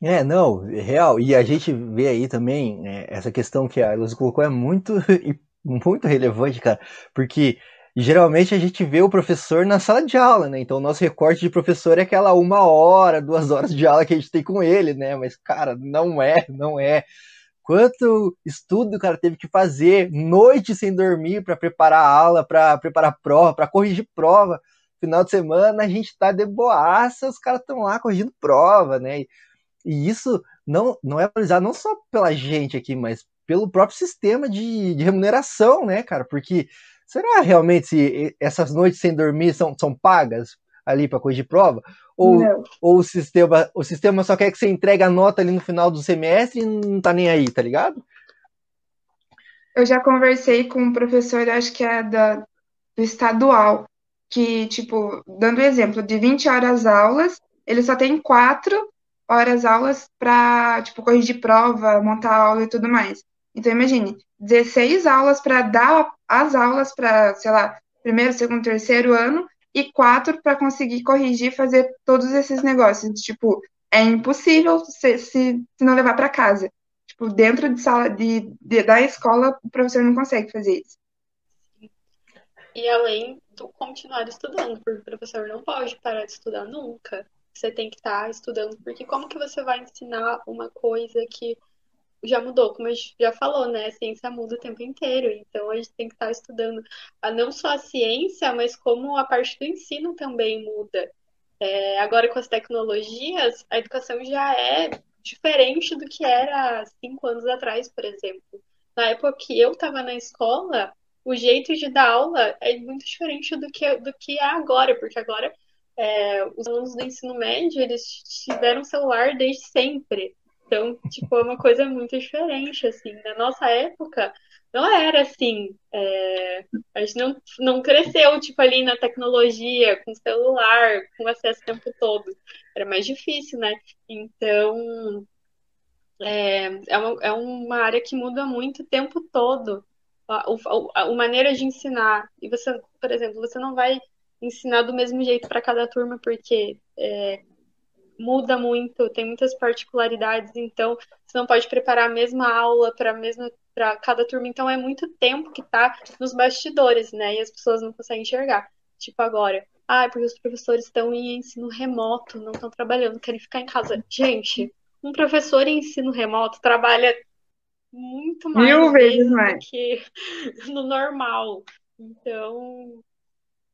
É, não, real. E a gente vê aí também é, essa questão que a Luz colocou é muito, muito relevante, cara, porque geralmente a gente vê o professor na sala de aula, né? Então o nosso recorte de professor é aquela uma hora, duas horas de aula que a gente tem com ele, né? Mas, cara, não é, não é. Quanto estudo o cara teve que fazer, noite sem dormir para preparar a aula, para preparar prova, para corrigir prova. Final de semana a gente tá de boaça, os caras estão lá corrigindo prova, né? E, e isso não, não é valorizado não só pela gente aqui, mas pelo próprio sistema de, de remuneração, né, cara? Porque será realmente se essas noites sem dormir são, são pagas ali para corrigir prova? Ou, ou o, sistema, o sistema só quer que você entregue a nota ali no final do semestre e não tá nem aí, tá ligado? Eu já conversei com um professor, acho que é da, do estadual, que, tipo, dando exemplo, de 20 horas aulas, ele só tem quatro horas aulas para, tipo, corrigir prova, montar aula e tudo mais. Então, imagine, 16 aulas para dar as aulas para, sei lá, primeiro, segundo, terceiro ano e quatro para conseguir corrigir, fazer todos esses negócios. Tipo, é impossível se, se, se não levar para casa. Tipo, dentro de sala de, de, da escola, o professor não consegue fazer isso. E além do continuar estudando, porque o professor não pode parar de estudar nunca você tem que estar tá estudando, porque como que você vai ensinar uma coisa que já mudou, como a gente já falou, né? A ciência muda o tempo inteiro, então a gente tem que estar estudando a, não só a ciência, mas como a parte do ensino também muda. É, agora com as tecnologias, a educação já é diferente do que era cinco anos atrás, por exemplo. Na época que eu estava na escola, o jeito de dar aula é muito diferente do que, do que é agora, porque agora é, os alunos do ensino médio, eles tiveram celular desde sempre. Então, tipo, é uma coisa muito diferente, assim. Na nossa época, não era assim. É, a gente não, não cresceu, tipo, ali na tecnologia, com celular, com acesso o tempo todo. Era mais difícil, né? Então, é, é, uma, é uma área que muda muito o tempo todo. A, a, a, maneira de ensinar. E você, por exemplo, você não vai ensinar do mesmo jeito para cada turma, porque é, muda muito, tem muitas particularidades, então você não pode preparar a mesma aula para mesma para cada turma, então é muito tempo que está nos bastidores, né? E as pessoas não conseguem enxergar. Tipo agora, ah, porque os professores estão em ensino remoto, não estão trabalhando, querem ficar em casa. Gente, um professor em ensino remoto trabalha muito mais Mil vezes mais. do que no normal. Então,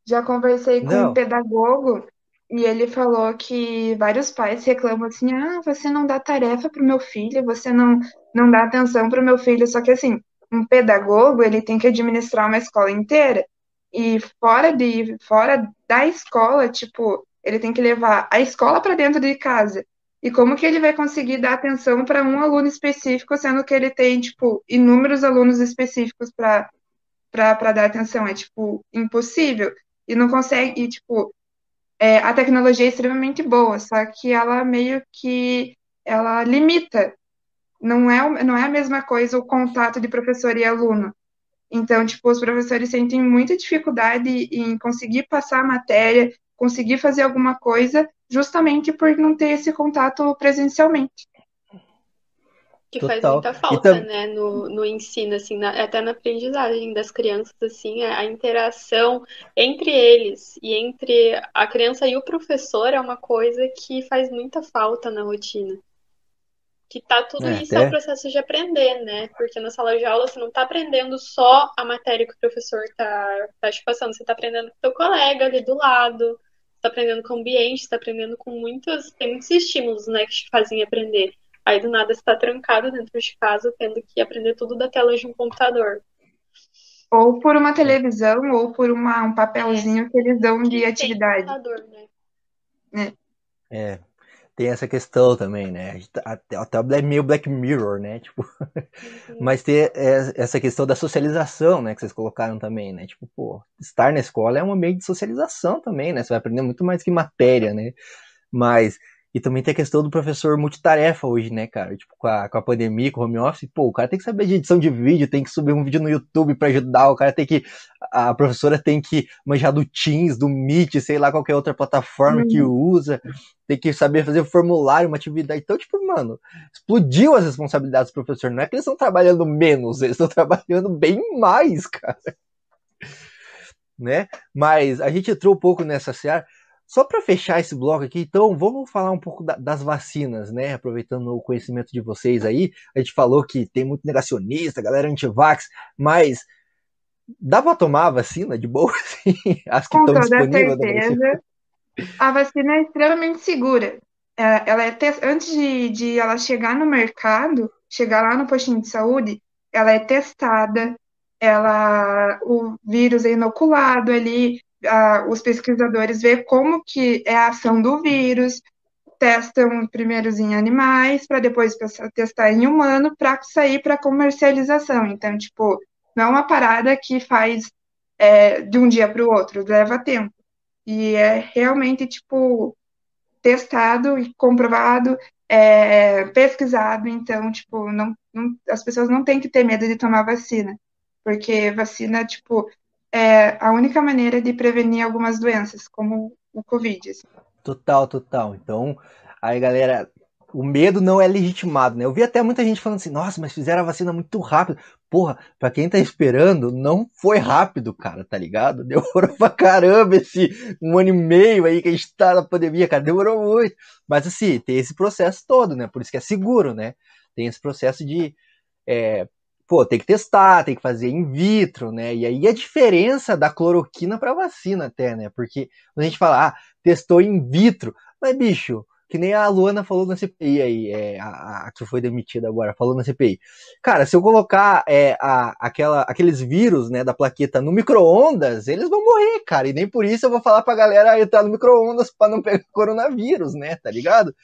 já conversei com não. um pedagogo e ele falou que vários pais reclamam assim: ah, você não dá tarefa para o meu filho, você não, não dá atenção para o meu filho. Só que assim, um pedagogo ele tem que administrar uma escola inteira e fora de fora da escola, tipo, ele tem que levar a escola para dentro de casa. E como que ele vai conseguir dar atenção para um aluno específico, sendo que ele tem, tipo, inúmeros alunos específicos para dar atenção? É, tipo, impossível e não consegue, e, tipo, é, a tecnologia é extremamente boa, só que ela meio que ela limita. Não é, não é a mesma coisa o contato de professor e aluno. Então, tipo, os professores sentem muita dificuldade em conseguir passar a matéria, conseguir fazer alguma coisa, justamente por não ter esse contato presencialmente. Que Total. faz muita falta, então... né, no, no ensino, assim, na, até na aprendizagem das crianças, assim, a, a, interação entre eles e entre a criança e o professor é uma coisa que faz muita falta na rotina. Que tá tudo é, isso até... é o processo de aprender, né? Porque na sala de aula você não tá aprendendo só a matéria que o professor tá, tá te passando, você tá aprendendo com o teu colega ali do lado, tá aprendendo com o ambiente, tá aprendendo com muitos, tem muitos estímulos, né, que te fazem aprender. Aí do nada está trancado dentro de casa, tendo que aprender tudo da tela de um computador. Ou por uma televisão, ou por uma, um papelzinho é. que eles dão de atividade. Computador, né? É. é. tem essa questão também, né? Até, até meio Black Mirror, né? Tipo, mas ter essa questão da socialização, né? Que vocês colocaram também, né? Tipo, pô, estar na escola é um ambiente de socialização também, né? Você vai aprender muito mais que matéria, né? Mas e também tem a questão do professor multitarefa hoje, né, cara? Tipo, com a, com a pandemia, com o home office, pô, o cara tem que saber de edição de vídeo, tem que subir um vídeo no YouTube para ajudar, o cara tem que. A professora tem que manjar do Teams, do Meet, sei lá, qualquer outra plataforma uhum. que usa, tem que saber fazer formulário, uma atividade. Então, tipo, mano, explodiu as responsabilidades do professor. Não é que eles estão trabalhando menos, eles estão trabalhando bem mais, cara. Né? Mas a gente entrou um pouco nessa seara. Só para fechar esse bloco aqui, então, vamos falar um pouco da, das vacinas, né? Aproveitando o conhecimento de vocês aí, a gente falou que tem muito negacionista, galera anti-vax, mas dá para tomar a vacina de boa, assim? As que Com estão disponíveis? Certeza. A vacina é extremamente segura. É, ela é antes de, de ela chegar no mercado, chegar lá no postinho de saúde, ela é testada, ela o vírus é inoculado ali, os pesquisadores vê como que é a ação do vírus, testam primeiro em animais, para depois testar em humano, para sair para comercialização. Então, tipo, não é uma parada que faz é, de um dia para o outro, leva tempo. E é realmente, tipo, testado e comprovado, é, pesquisado, então, tipo, não, não, as pessoas não têm que ter medo de tomar vacina, porque vacina, tipo, é a única maneira de prevenir algumas doenças, como o Covid. Assim. Total, total. Então, aí, galera, o medo não é legitimado, né? Eu vi até muita gente falando assim, nossa, mas fizeram a vacina muito rápido. Porra, pra quem tá esperando, não foi rápido, cara, tá ligado? Demorou pra caramba esse um ano e meio aí que a gente tá na pandemia, cara, demorou muito. Mas assim, tem esse processo todo, né? Por isso que é seguro, né? Tem esse processo de é, pô, tem que testar, tem que fazer in vitro, né? E aí a diferença da cloroquina para vacina até, né? Porque a gente fala, ah, testou in vitro, mas bicho, que nem a Luana falou na CPI aí, é, a, a, que foi demitida agora, falou na CPI. Cara, se eu colocar é, a, aquela, aqueles vírus, né, da plaqueta no micro-ondas, eles vão morrer, cara. E nem por isso eu vou falar pra galera entrar no micro-ondas pra não pegar coronavírus, né, tá ligado?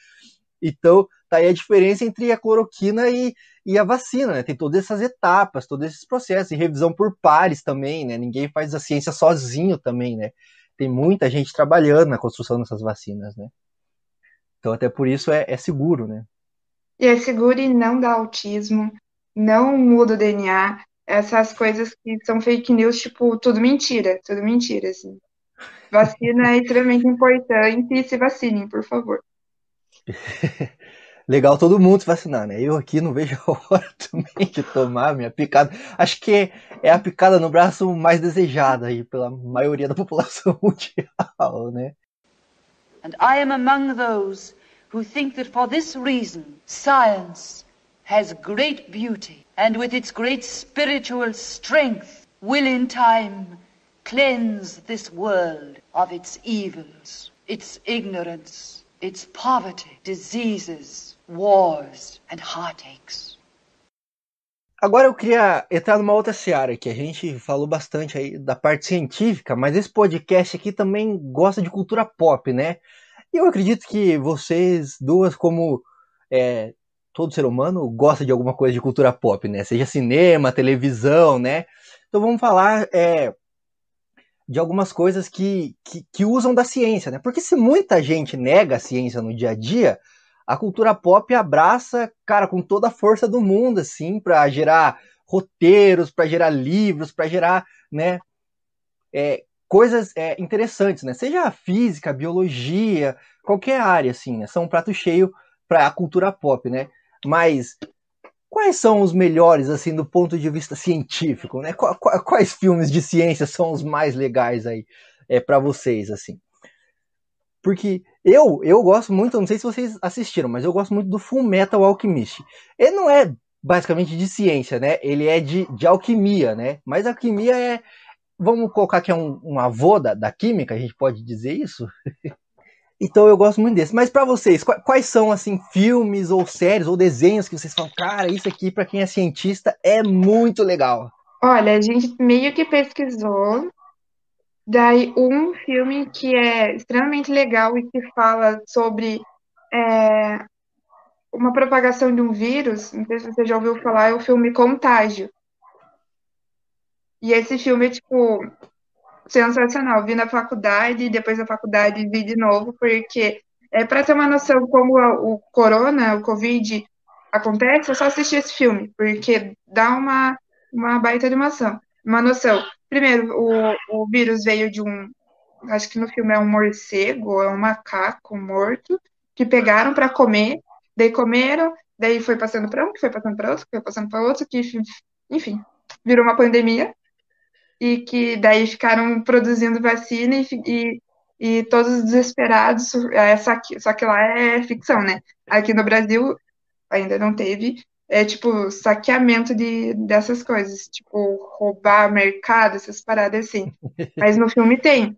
Então, tá aí a diferença entre a cloroquina e, e a vacina, né? Tem todas essas etapas, todos esses processos, e revisão por pares também, né? Ninguém faz a ciência sozinho também, né? Tem muita gente trabalhando na construção dessas vacinas, né? Então, até por isso é, é seguro, né? E é seguro e não dá autismo, não muda o DNA, essas coisas que são fake news, tipo, tudo mentira, tudo mentira, assim. Vacina é extremamente importante e se vacinem, por favor. Legal todo mundo se vacinar, né? Eu aqui não vejo a hora também de tomar minha picada. Acho que é a picada no braço mais desejada aí pela maioria da população mundial, né? And I am among those who think that for this reason science has great beauty and with its great spiritual strength will in time cleanse this world of its evils, its ignorance, its poverty, diseases, wars and heartaches. Agora eu queria entrar numa outra seara que a gente falou bastante aí da parte científica, mas esse podcast aqui também gosta de cultura pop, né? E eu acredito que vocês duas, como é, todo ser humano, gosta de alguma coisa de cultura pop, né? Seja cinema, televisão, né? Então vamos falar é, de algumas coisas que, que, que, usam da ciência, né? Porque se muita gente nega a ciência no dia a dia, a cultura pop abraça, cara, com toda a força do mundo, assim, para gerar roteiros, para gerar livros, para gerar, né, é, coisas é, interessantes, né? Seja física, biologia, qualquer área, assim, né? São um prato cheio para a cultura pop, né? Mas quais são os melhores, assim, do ponto de vista científico, né? Quais filmes de ciência são os mais legais aí é, para vocês, assim? Porque eu, eu gosto muito, não sei se vocês assistiram, mas eu gosto muito do Full Metal Alchemist. Ele não é basicamente de ciência, né? Ele é de, de alquimia, né? Mas alquimia é, vamos colocar que é um, um avô da, da química, a gente pode dizer isso? Então eu gosto muito desse. Mas para vocês, quais são assim filmes ou séries ou desenhos que vocês falam, cara, isso aqui para quem é cientista é muito legal? Olha, a gente meio que pesquisou. Daí um filme que é extremamente legal e que fala sobre é, uma propagação de um vírus, não sei se você já ouviu falar, é o filme Contágio. E esse filme é, tipo, sensacional. Vi na faculdade, depois da faculdade vi de novo, porque é para ter uma noção como o corona, o Covid acontece, é só assistir esse filme, porque dá uma, uma baita de uma, ação, uma noção. Primeiro, o, o vírus veio de um, acho que no filme é um morcego, é um macaco morto, que pegaram para comer, daí comeram, daí foi passando para um, que foi passando para outro, que foi passando para outro, que, enfim, virou uma pandemia, e que daí ficaram produzindo vacina e, e, e todos desesperados, é, só, que, só que lá é ficção, né? Aqui no Brasil ainda não teve, é tipo saqueamento de, dessas coisas, tipo roubar mercado, essas paradas assim. Mas no filme tem.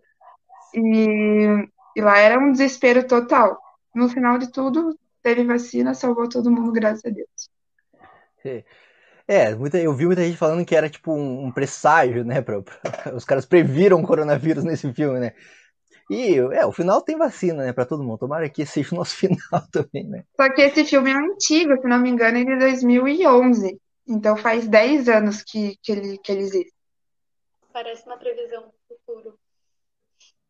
E, e lá era um desespero total. No final de tudo, teve vacina, salvou todo mundo, graças a Deus. É, muita, eu vi muita gente falando que era tipo um, um presságio, né? Pra, pra, os caras previram o coronavírus nesse filme, né? E é, o final tem vacina, né, pra todo mundo. Tomara que esse seja o nosso final também, né? Só que esse filme é antigo, se não me engano, ele é de 2011. Então faz 10 anos que, que, ele, que ele existe. Parece uma previsão do futuro.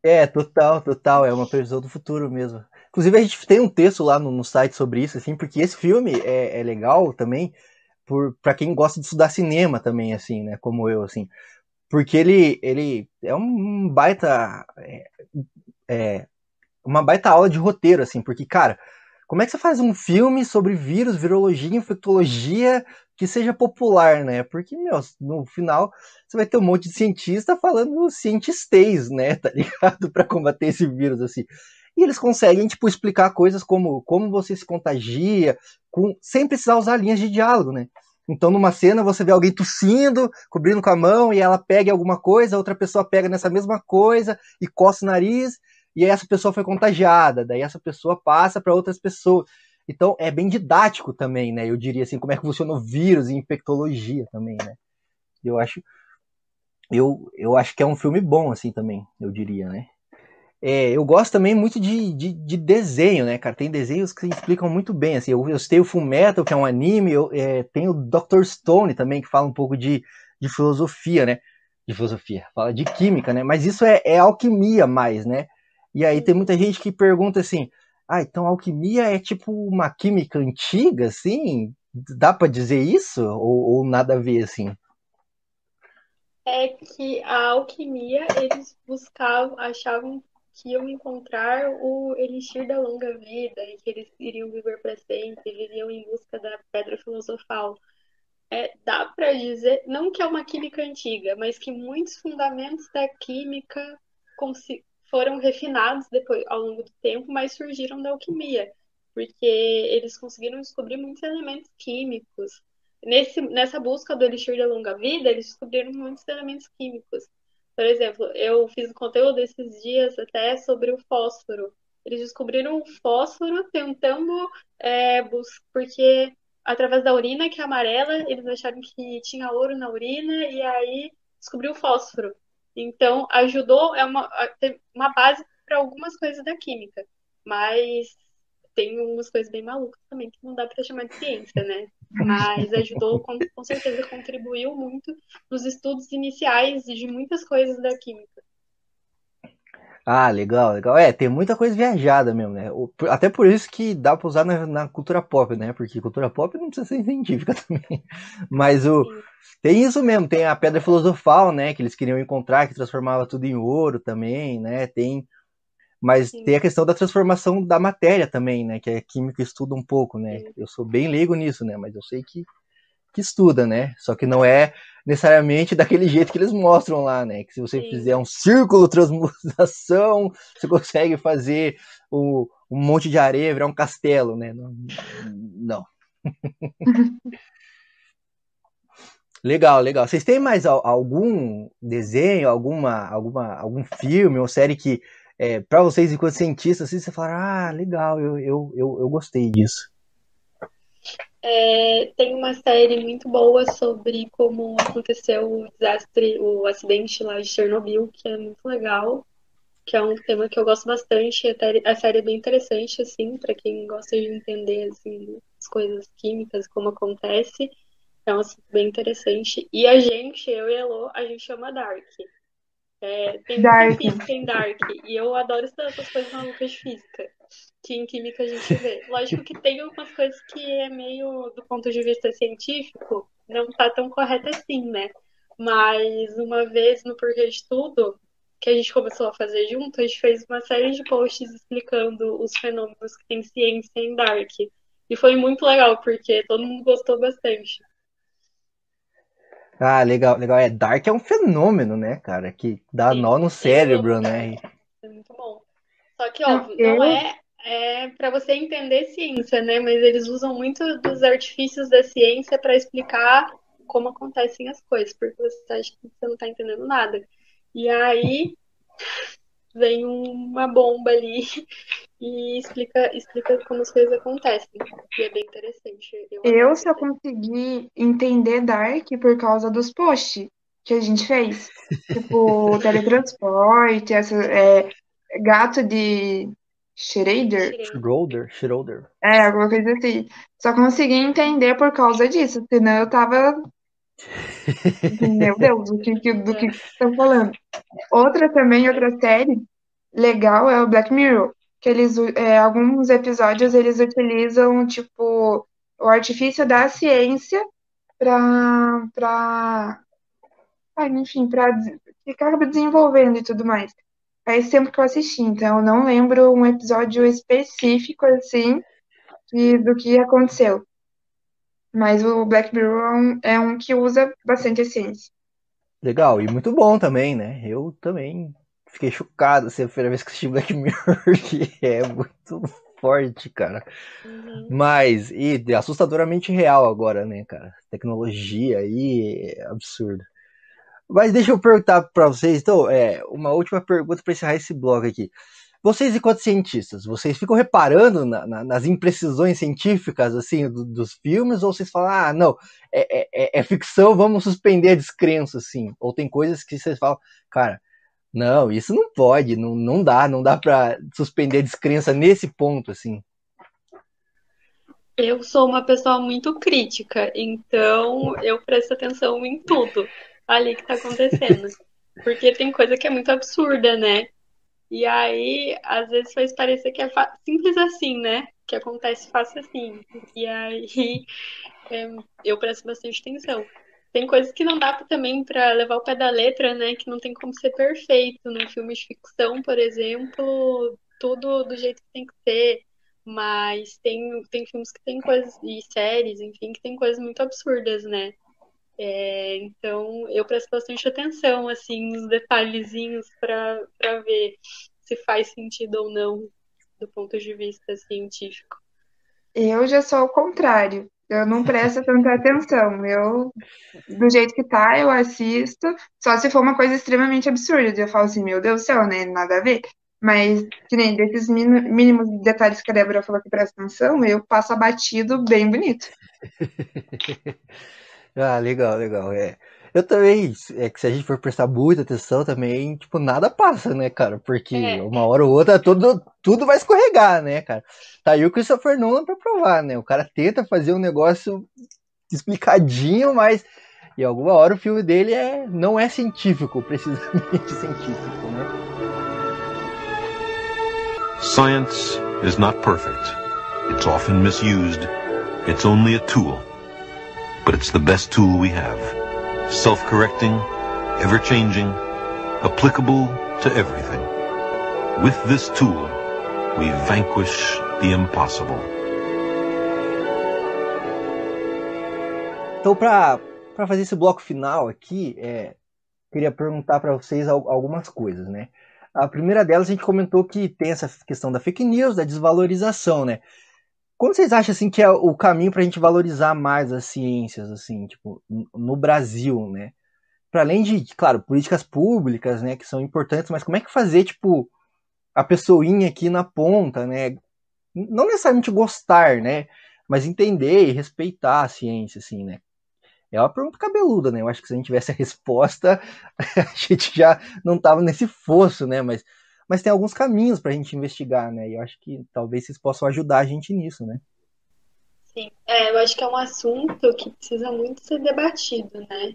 É, total, total. É uma previsão do futuro mesmo. Inclusive, a gente tem um texto lá no, no site sobre isso, assim, porque esse filme é, é legal também para quem gosta de estudar cinema também, assim, né? Como eu, assim porque ele, ele é um baita. É, é, uma baita aula de roteiro, assim, porque, cara, como é que você faz um filme sobre vírus, virologia, infectologia que seja popular, né? Porque, meu, no final você vai ter um monte de cientista falando cientistês, né? Tá ligado? para combater esse vírus, assim. E eles conseguem, tipo, explicar coisas como como você se contagia, com, sem precisar usar linhas de diálogo, né? Então, numa cena, você vê alguém tossindo, cobrindo com a mão, e ela pega alguma coisa, outra pessoa pega nessa mesma coisa e coça o nariz, e aí essa pessoa foi contagiada, daí essa pessoa passa para outras pessoas. Então, é bem didático também, né? Eu diria assim, como é que funciona o vírus e infectologia também, né? Eu acho, eu, eu acho que é um filme bom, assim, também, eu diria, né? É, eu gosto também muito de, de, de, desenho, né, cara? Tem desenhos que explicam muito bem, assim. Eu, eu citei o Full Metal, que é um anime, eu, é, tem o Dr. Stone também, que fala um pouco de, de filosofia, né? De filosofia, fala de química, né? Mas isso é, é alquimia mais, né? E aí tem muita gente que pergunta assim, ah, então alquimia é tipo uma química antiga, assim? Dá para dizer isso? Ou, ou nada a ver, assim? É que a alquimia, eles buscavam, achavam que iam encontrar o elixir da longa vida e que eles iriam viver para sempre, viriam em busca da pedra filosofal. É, dá para dizer, não que é uma química antiga, mas que muitos fundamentos da química foram refinados depois ao longo do tempo, mas surgiram da alquimia, porque eles conseguiram descobrir muitos elementos químicos. Nesse, nessa busca do elixir da longa vida, eles descobriram muitos elementos químicos. Por exemplo, eu fiz um conteúdo esses dias até sobre o fósforo. Eles descobriram o fósforo tentando, é, porque através da urina, que é amarela, eles acharam que tinha ouro na urina e aí descobriu o fósforo. Então, ajudou, é uma, uma base para algumas coisas da química. Mas tem umas coisas bem malucas também que não dá para chamar de ciência, né? Mas ajudou, com, com certeza contribuiu muito nos estudos iniciais de muitas coisas da química. Ah, legal, legal. É, tem muita coisa viajada mesmo, né? Até por isso que dá pra usar na, na cultura pop, né? Porque cultura pop não precisa ser científica também. Mas o, tem isso mesmo, tem a pedra filosofal, né? Que eles queriam encontrar, que transformava tudo em ouro também, né? Tem mas Sim. tem a questão da transformação da matéria também, né? Que a química estuda um pouco, né? Sim. Eu sou bem leigo nisso, né? Mas eu sei que, que estuda, né? Só que não é necessariamente daquele jeito que eles mostram lá, né? Que se você Sim. fizer um círculo transmutação, você consegue fazer o, um monte de areia virar um castelo, né? Não. não. Legal, legal. Vocês têm mais algum desenho, alguma, alguma, algum filme ou série que é, para vocês, enquanto cientistas, assim, você fala, ah, legal, eu, eu, eu, eu gostei disso. É, tem uma série muito boa sobre como aconteceu o desastre, o acidente lá de Chernobyl, que é muito legal. que é um tema que eu gosto bastante. A série é bem interessante, assim, para quem gosta de entender assim, as coisas químicas, como acontece. É um assunto bem interessante. E a gente, eu e a Elo, a gente chama Dark. É, tem Dark. física em Dark. E eu adoro estudar essas coisas malucas de física. Que em química a gente vê. Lógico que tem algumas coisas que é meio, do ponto de vista científico, não tá tão correto assim, né? Mas uma vez no Porquê de Tudo, que a gente começou a fazer junto, a gente fez uma série de posts explicando os fenômenos que tem ciência em Dark. E foi muito legal, porque todo mundo gostou bastante. Ah, legal, legal. É, Dark é um fenômeno, né, cara? Que dá Sim. nó no cérebro, né? É muito bom. Só que, óbvio, não é, é para você entender ciência, né? Mas eles usam muito dos artifícios da ciência para explicar como acontecem as coisas, porque você acha que você não tá entendendo nada. E aí vem uma bomba ali e explica, explica como as coisas acontecem. E é bem interessante. Eu, Eu consegui entender Dark por causa dos posts que a gente fez. Tipo, teletransporte, essa, é, gato de Schrader. Schroeder, Schroeder. É, alguma coisa assim. Só consegui entender por causa disso, senão eu tava. Meu Deus, do que, do que estão falando. Outra também, outra série legal é o Black Mirror, que eles, é, alguns episódios eles utilizam, tipo, o artifício da ciência pra, pra, ah, enfim, que acaba desenvolvendo e tudo mais. Faz tempo que eu assisti, então eu não lembro um episódio específico, assim, de- do que aconteceu. Mas o Black Mirror é um, é um que usa bastante a ciência. Legal, e muito bom também, né? Eu também fiquei chocado assim, a primeira vez que assisti Black Mirror, que é muito forte, cara. Uhum. Mas, e assustadoramente real agora, né, cara? Tecnologia aí é absurdo. Mas deixa eu perguntar pra vocês, então, é, uma última pergunta pra encerrar esse blog aqui. Vocês, enquanto cientistas, vocês ficam reparando na- na- nas imprecisões científicas, assim, do- dos filmes, ou vocês falam, ah, não, é, é- é- é ficção, vamos suspender a descrença, assim? Ou tem coisas que vocês falam, cara, não, isso não pode, não, não dá, não dá pra suspender a descrença nesse ponto, assim. Eu sou uma pessoa muito crítica, então eu presto atenção em tudo ali que tá acontecendo. Porque tem coisa que é muito absurda, né? E aí, às vezes faz parecer que é simples assim, né? Que acontece fácil assim. E aí, é, eu presto bastante atenção. Tem coisas que não dá também pra levar o pé da letra, né? Que não tem como ser perfeito. Num filme de ficção, por exemplo, tudo do jeito que tem que ser. Mas tem, tem filmes que tem coisas, e séries, enfim, que tem coisas muito absurdas, né? É, então eu presto bastante atenção, assim, nos detalhezinhos para ver se faz sentido ou não do ponto de vista científico. Eu já sou o contrário. Eu não presto tanta atenção. Eu, do jeito que tá, eu assisto. Só se for uma coisa extremamente absurda. Eu falo assim, meu Deus do céu, né? Nada a ver. Mas, que nem desses mínimos detalhes que a Débora falou que presta atenção, eu passo abatido bem bonito. Ah, legal, legal. É. Eu também, é que se a gente for prestar muita atenção também, tipo, nada passa, né, cara? Porque É. uma hora ou outra tudo, tudo vai escorregar, né, cara? Tá aí o Christopher Nolan pra provar, né? O cara tenta fazer um negócio explicadinho, mas em alguma hora o filme dele é, não é científico, precisamente científico, né? Science is not perfect. It's often misused. It's only a tool. But it's the best tool we have. Self correcting, ever changing, applicable to everything. With this tool, we vanquish the impossible. Então, pra fazer esse bloco final aqui, é, queria perguntar pra vocês al- algumas coisas, né? A primeira delas, a gente comentou que tem essa questão da fake news, da desvalorização, né? Como vocês acham, assim, que é o caminho pra gente valorizar mais as ciências, assim, tipo, no- no Brasil, né? Para além de, claro, políticas públicas, né, que são importantes, mas como é que fazer, tipo, a pessoinha aqui na ponta, né? Não necessariamente gostar, né? Mas entender e respeitar a ciência, assim, né? É uma pergunta cabeluda, né? Eu acho que se a gente tivesse a resposta, a gente já não tava nesse fosso, né? Mas mas tem alguns caminhos para a gente investigar, né? E eu acho que talvez vocês possam ajudar a gente nisso, né? Sim, é, eu acho que é um assunto que precisa muito ser debatido, né?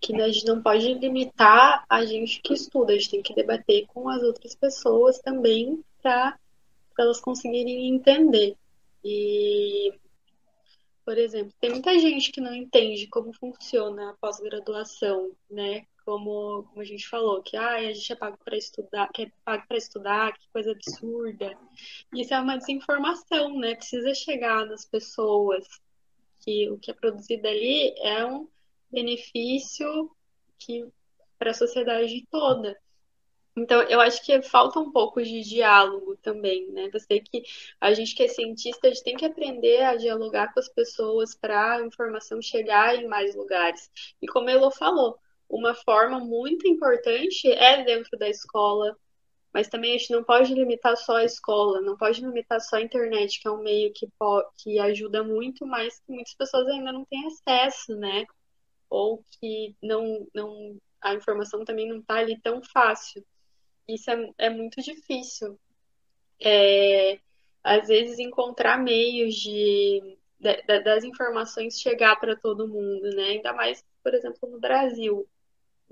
Que a gente não pode limitar a gente que estuda, a gente tem que debater com as outras pessoas também para elas conseguirem entender. E, por exemplo, tem muita gente que não entende como funciona a pós-graduação, né? Como, como a gente falou, que ah, a gente é pago para estudar, que é pago para estudar, que coisa absurda. Isso é uma desinformação, né? Precisa chegar nas pessoas que o que é produzido ali é um benefício que para a sociedade toda. Então, eu acho que falta um pouco de diálogo também, né? Você que a gente que é cientista, a gente tem que aprender a dialogar com as pessoas para a informação chegar em mais lugares. E como a falou, uma forma muito importante é dentro da escola, mas também a gente não pode limitar só a escola, não pode limitar só a internet, que é um meio que, que ajuda muito, mas que muitas pessoas ainda não têm acesso, né? Ou que não, não a informação também não está ali tão fácil. Isso é, é muito difícil. É, às vezes encontrar meios de, de, das informações chegar para todo mundo, né? Ainda mais, por exemplo, no Brasil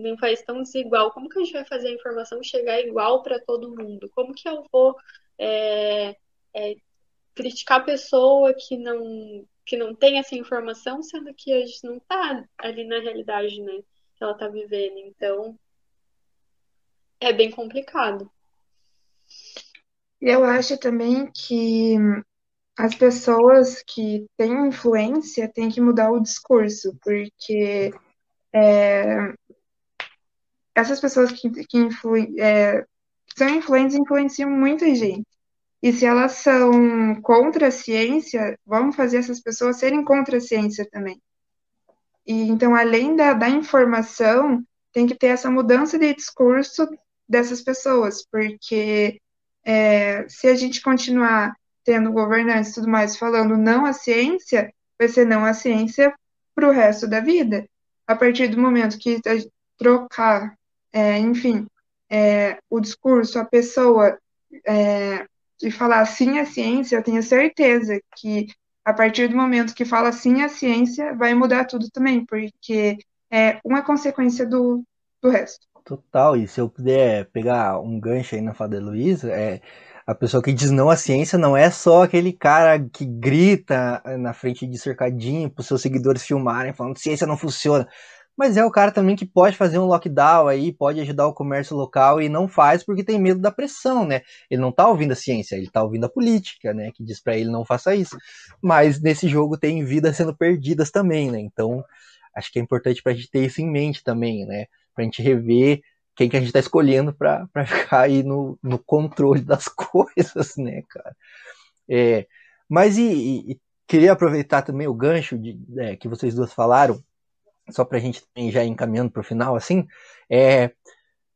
num país tão desigual, como que a gente vai fazer a informação chegar igual para todo mundo? Como que eu vou é, é, criticar a pessoa que não, que não tem essa informação, sendo que a gente não está ali na realidade né, que ela está vivendo? Então, é bem complicado. Eu acho também que as pessoas que têm influência têm que mudar o discurso, porque é, essas pessoas que, que influem, é, são influentes influenciam muita gente. E se elas são contra a ciência, vamos fazer essas pessoas serem contra a ciência também. E então, além da, da informação, tem que ter essa mudança de discurso dessas pessoas, porque é, se a gente continuar tendo governantes e tudo mais falando não à ciência, vai ser não à ciência para o resto da vida. A partir do momento que trocar é, enfim, é, o discurso, a pessoa é, de falar sim à ciência, eu tenho certeza que a partir do momento que fala sim à ciência, vai mudar tudo também, porque é uma consequência do, do resto. Total, e se eu puder pegar um gancho aí na fala da Luísa, é, a pessoa que diz não à ciência não é só aquele cara que grita na frente de cercadinho para os seus seguidores filmarem, falando ciência não funciona mas é o cara também que pode fazer um lockdown aí, pode ajudar o comércio local e não faz porque tem medo da pressão, né? Ele não tá ouvindo a ciência, ele tá ouvindo a política, né? Que diz para ele não faça isso. Mas nesse jogo tem vidas sendo perdidas também, né? Então, acho que é importante pra gente ter isso em mente também, né? Pra gente rever quem que a gente tá escolhendo pra, pra ficar aí no, no controle das coisas, né, cara? É, mas e, e, queria aproveitar também o gancho de, é, que vocês duas falaram só para a gente já ir encaminhando para o final, assim, é,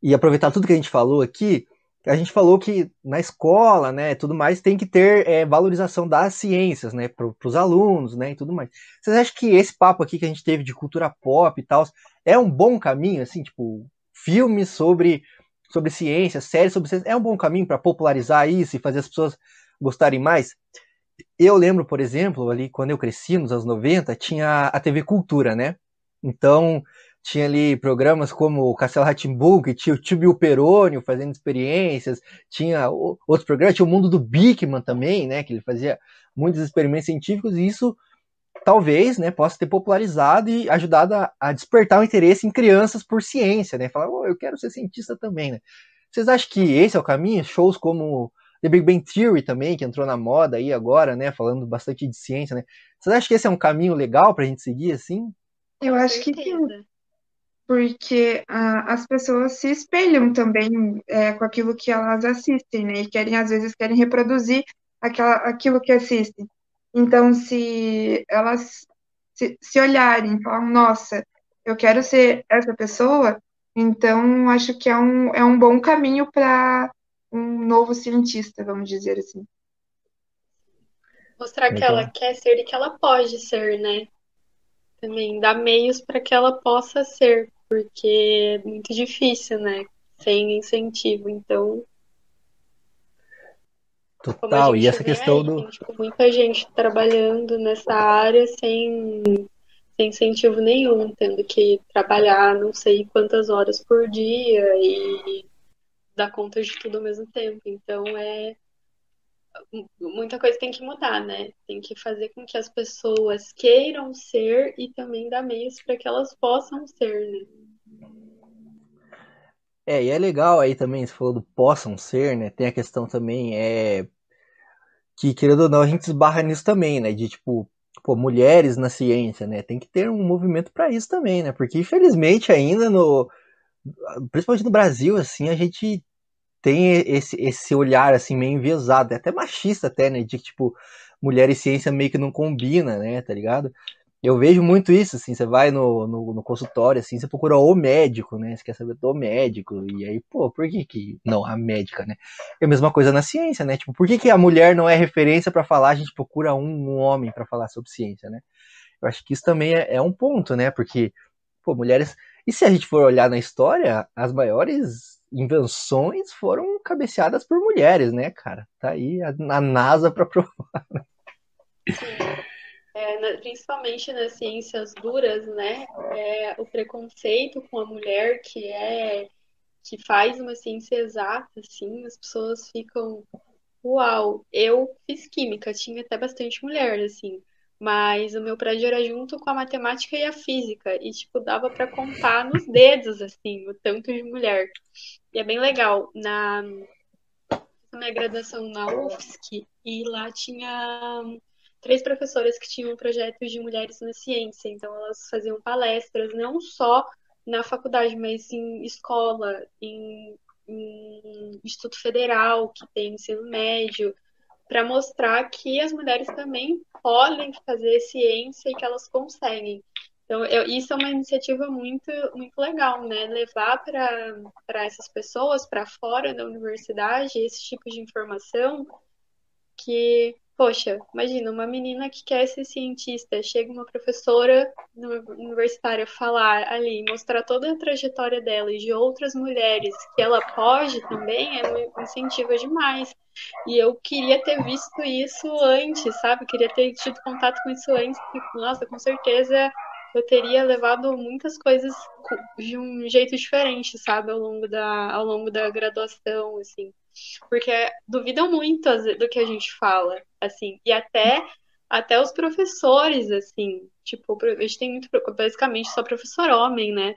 e aproveitar tudo que a gente falou aqui, a gente falou que na escola, né, tudo mais, tem que ter é, valorização das ciências, né, para os alunos, né, e tudo mais. Vocês acham que esse papo aqui que a gente teve de cultura pop e tal, é um bom caminho, assim, tipo, filmes sobre, sobre ciência, séries sobre ciência, é um bom caminho para popularizar isso e fazer as pessoas gostarem mais? Eu lembro, por exemplo, ali quando eu cresci, nos anos 90, tinha a TV Cultura, né? Então, tinha ali programas como o Castelo Ratimbu, que tinha o Tibio Perônio fazendo experiências, tinha outros programas, tinha o Mundo do Bigman também, né, que ele fazia muitos experimentos científicos, e isso talvez, né, possa ter popularizado e ajudado a, a despertar o interesse em crianças por ciência, né, falar, oh, eu quero ser cientista também, né. Vocês acham que esse é o caminho? Shows como The Big Bang Theory também, que entrou na moda aí agora, né, falando bastante de ciência, né. Vocês acham que esse é um caminho legal para a gente seguir, assim? Eu acho que sim, porque ah, as pessoas se espelham também é, com aquilo que elas assistem, né? E querem, às vezes, querem reproduzir aquela, aquilo que assistem. Então, se elas se, se olharem e falam, nossa, eu quero ser essa pessoa, então acho que é um, é um bom caminho para um novo cientista, vamos dizer assim. Mostrar que ela quer ser e que ela pode ser, né? Também dar meios para que ela possa ser, porque é muito difícil, né? Sem incentivo. Então, Total, e essa questão aí, do. Tem, tipo, muita gente trabalhando nessa área sem, sem incentivo nenhum, tendo que trabalhar não sei quantas horas por dia e dar conta de tudo ao mesmo tempo. Então é muita coisa tem que mudar, né? Tem que fazer com que as pessoas queiram ser e também dar meios para que elas possam ser, né? É, e é legal aí também, você falou do possam ser, né? Tem a questão também, é. Que, querendo ou não, a gente esbarra nisso também, né? De tipo, pô, mulheres na ciência, né? Tem que ter um movimento para isso também, né? Porque infelizmente ainda no. Principalmente no Brasil, assim, a gente tem esse, esse olhar assim meio enviesado, é até machista até, né, de que tipo mulher e ciência meio que não combina, né, tá ligado? Eu vejo muito isso, assim, você vai no, no, no, consultório, assim, você procura o médico, né, você quer saber do médico, e aí, pô, por que que, não, a médica, né? É a mesma coisa na ciência, né, tipo, por que que a mulher não é referência para falar, a gente procura um, um homem para falar sobre ciência, né? Eu acho que isso também é, é um ponto, né, porque, pô, mulheres, e se a gente for olhar na história, as maiores invenções foram cabeceadas por mulheres, né, cara? Tá aí a, a NASA para provar. Sim. É, principalmente nas ciências duras, né? É, o preconceito com a mulher que é que faz uma ciência exata, assim, as pessoas ficam, uau, eu fiz química, tinha até bastante mulher, assim, mas o meu prédio era junto com a matemática e a física, e, tipo, dava para contar nos dedos, assim, o tanto de mulher. E é bem legal. Na, na minha graduação na UFSC, e lá tinha três professoras que tinham projetos de mulheres na ciência, então elas faziam palestras, não só na faculdade, mas em escola, em, em Instituto Federal, que tem ensino médio, para mostrar que as mulheres também podem fazer ciência e que elas conseguem. Então, eu, isso é uma iniciativa muito, muito legal, né? Levar para essas pessoas, para fora da universidade, esse tipo de informação que Poxa, imagina, uma menina que quer ser cientista, chega uma professora universitária falar ali, mostrar toda a trajetória dela e de outras mulheres que ela pode também, é um incentivo demais. E eu queria ter visto isso antes, sabe? Queria ter tido contato com isso antes, porque, nossa, com certeza eu teria levado muitas coisas de um jeito diferente, sabe, ao longo da, ao longo da graduação, assim. Porque duvidam muito do que a gente fala, assim, e até até os professores, assim, tipo, a gente tem muito, basicamente só professor homem, né?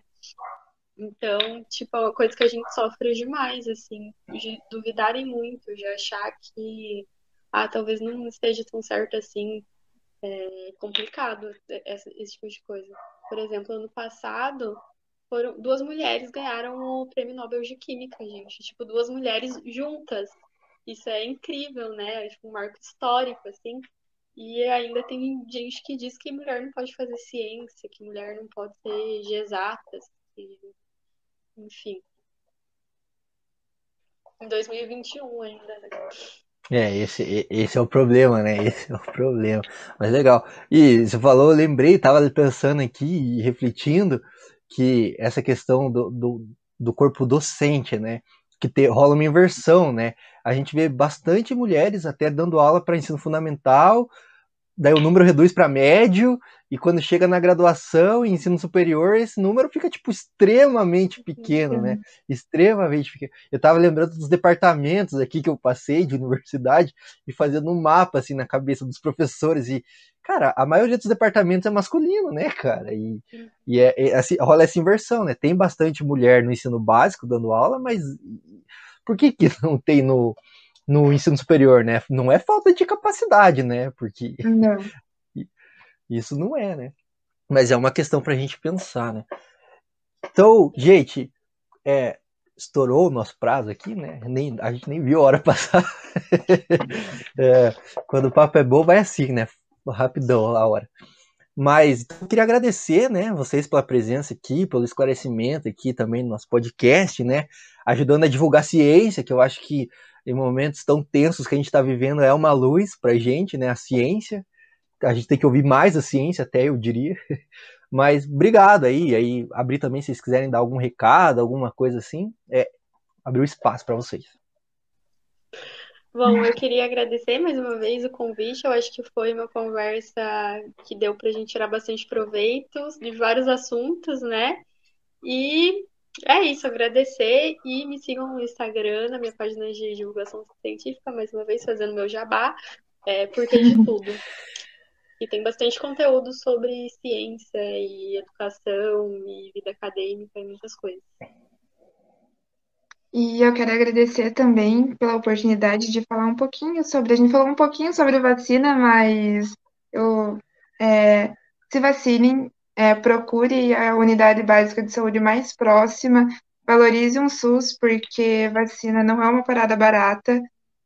Então, tipo, é uma coisa que a gente sofre demais, assim, de duvidarem muito, de achar que, ah, talvez não esteja tão certo assim, é complicado esse, esse tipo de coisa. Por exemplo, ano passado, foram duas mulheres ganharam o Prêmio Nobel de Química, gente. Tipo, duas mulheres juntas. Isso é incrível, né? É tipo um marco histórico, assim. E ainda tem gente que diz que mulher não pode fazer ciência, que mulher não pode ser de exatas, que... enfim. Em 2021 ainda, né? É, esse, esse é o problema, né? Esse é o problema. Mas legal. E você falou, eu lembrei, tava pensando aqui e refletindo que essa questão do, do, do corpo docente, né? Que te, rola uma inversão, né? A gente vê bastante mulheres até dando aula para ensino fundamental, daí o número reduz para médio, e quando chega na graduação e ensino superior, esse número fica, tipo, extremamente pequeno, né? Extremamente pequeno. Eu tava lembrando dos departamentos aqui que eu passei de universidade e fazendo um mapa, assim, na cabeça dos professores, e, cara, a maioria dos departamentos é masculino, né, cara? E, e é, é assim, rola essa inversão, né? Tem bastante mulher no ensino básico dando aula, mas por que que não tem no no ensino superior, né? Não é falta de capacidade, né? Porque não. Isso não é, né? Mas é uma questão para a gente pensar, né? Então, gente, é, estourou o nosso prazo aqui, né? Nem, a gente nem viu a hora passar. é, quando o papo é bom, vai assim, né? Rapidão a hora. Mas então, eu queria agradecer, né, vocês pela presença aqui, pelo esclarecimento aqui também no nosso podcast, né, ajudando a divulgar ciência, que eu acho que em momentos tão tensos que a gente está vivendo, é uma luz para gente, né? A ciência. A gente tem que ouvir mais a ciência, até eu diria. Mas obrigado aí. Aí abrir também, se vocês quiserem dar algum recado, alguma coisa assim, é abrir o espaço para vocês. Bom, eu queria agradecer mais uma vez o convite. Eu acho que foi uma conversa que deu para a gente tirar bastante proveito de vários assuntos, né? E é isso, agradecer e me sigam no Instagram, na minha página de divulgação científica, mais uma vez fazendo meu jabá, é, porque de tudo. E tem bastante conteúdo sobre ciência e educação e vida acadêmica e muitas coisas. E eu quero agradecer também pela oportunidade de falar um pouquinho sobre. A gente falou um pouquinho sobre vacina, mas eu, é, se vacinem, é, procure a unidade básica de saúde mais próxima, valorize um SUS, porque vacina não é uma parada barata,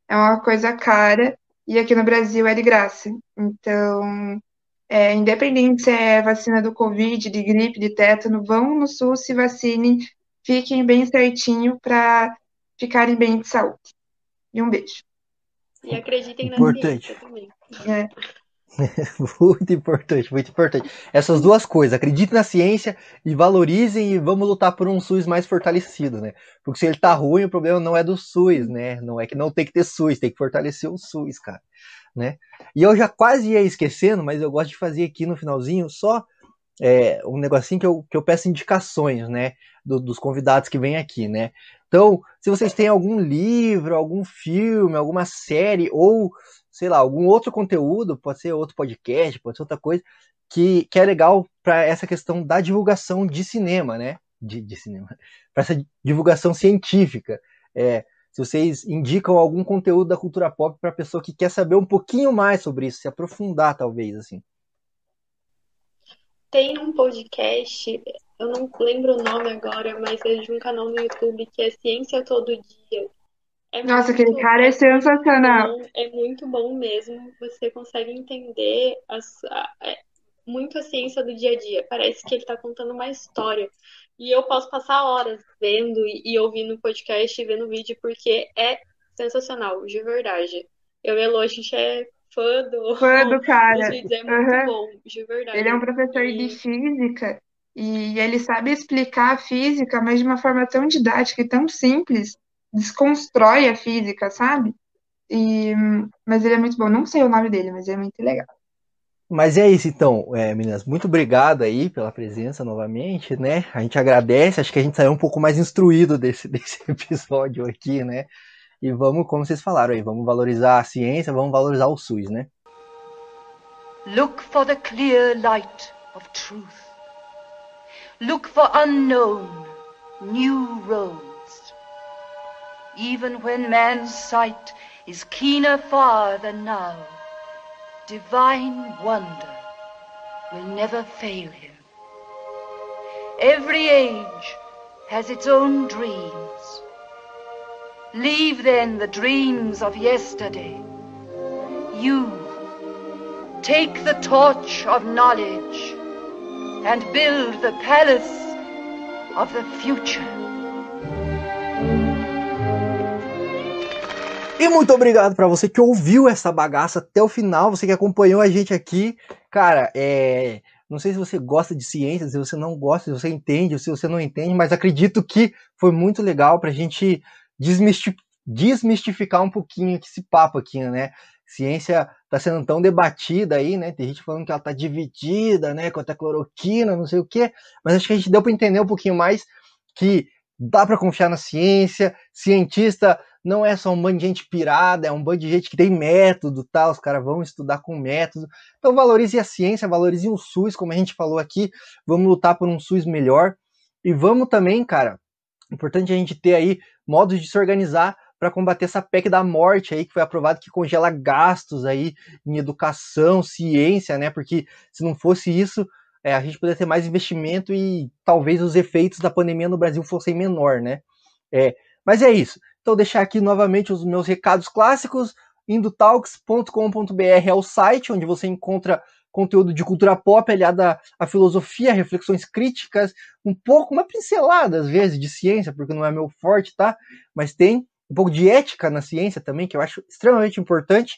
é uma coisa cara, e aqui no Brasil é de graça. Então, é, independente se é vacina do Covid, de gripe, de tétano, vão no SUS, se vacinem, fiquem bem certinho para ficarem bem de saúde. E um beijo. E acreditem na Importante. ciência também. É. muito importante, muito importante. Essas duas coisas, acreditem na ciência e valorizem e vamos lutar por um SUS mais fortalecido, né? Porque se ele tá ruim, o problema não é do SUS, né? Não é que não tem que ter SUS, tem que fortalecer o SUS, cara, né? E eu já quase ia esquecendo, mas eu gosto de fazer aqui no finalzinho só é, um negocinho que eu, que eu peço indicações, né? Do, dos convidados que vêm aqui, né? Então, se vocês têm algum livro, algum filme, alguma série ou sei lá, algum outro conteúdo, pode ser outro podcast, pode ser outra coisa, que, que é legal para essa questão da divulgação de cinema, né? De, de cinema. Para essa divulgação científica. É, se vocês indicam algum conteúdo da cultura pop para pessoa que quer saber um pouquinho mais sobre isso, se aprofundar, talvez, assim. Tem um podcast, eu não lembro o nome agora, mas é de um canal no YouTube que é Ciência Todo Dia. É Nossa, aquele cara é sensacional. bom, é muito bom mesmo. Você consegue entender as- a- é, muito a ciência do dia a dia. Parece que ele está contando uma história. E eu posso passar horas vendo e, e ouvindo o podcast e vendo o vídeo, porque é sensacional, de verdade. Eu e a gente é fã do, Fã do cara. vídeos, é muito Aham. bom, de verdade. Ele é um professor de E- física e ele sabe explicar a física, mas de uma forma tão didática e tão simples, desconstrói a física, sabe? E, mas ele é muito bom. Não sei o nome dele, mas é muito legal. Mas é isso então, é, meninas. Muito obrigado aí pela presença novamente, né? A gente agradece, acho que a gente saiu um pouco mais instruído desse, desse episódio aqui, né? E vamos, como vocês falaram aí, vamos valorizar a ciência, vamos valorizar o SUS, né? Look for the clear light of truth. Look for unknown, new roads. Even when man's sight is keener far than now, divine wonder will never fail him. Every age has its own dreams. Leave then the dreams of yesterday. You Take the torch of knowledge and build the palace of the future. E muito obrigado para você que ouviu essa bagaça até o final, você que acompanhou a gente aqui. Cara, é, não sei se você gosta de ciência, se você não gosta, se você entende ou se você não entende, mas acredito que foi muito legal pra gente desmisti- desmistificar um pouquinho esse papo aqui, né? Ciência tá sendo tão debatida aí, né? Tem gente falando que ela tá dividida, né? Quanto a cloroquina, não sei o quê. Mas acho que a gente deu para entender um pouquinho mais que dá para confiar na ciência, cientista não é só um bando de gente pirada, é um bando de gente que tem método, tá? Os caras vão estudar com método. Então valorize a ciência, valorize o SUS, como a gente falou aqui. Vamos lutar por um SUS melhor. E vamos também, cara, importante a gente ter aí modos de se organizar para combater essa PEC da morte aí que foi aprovado que congela gastos aí em educação, ciência, né? Porque se não fosse isso, é, a gente poderia ter mais investimento e talvez os efeitos da pandemia no Brasil fossem menor, né? É, mas é isso. Então, deixar aqui novamente os meus recados clássicos. Indotalks.com.br é o site onde você encontra conteúdo de cultura pop aliado à, filosofia, reflexões críticas, um pouco, uma pincelada às vezes de ciência, porque não é meu forte, tá? Mas tem um pouco de ética na ciência também, que eu acho extremamente importante.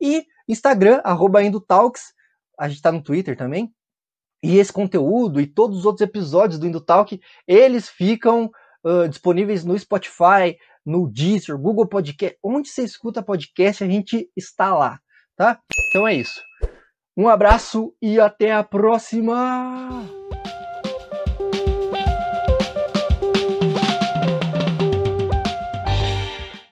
E Instagram, arroba Indotalks, a gente tá no Twitter também. E esse conteúdo e todos os outros episódios do Indotalk, eles ficam uh, disponíveis no Spotify, no Deezer, Google Podcast, onde você escuta podcast, a gente está lá, tá? Então é isso. Um abraço e até a próxima!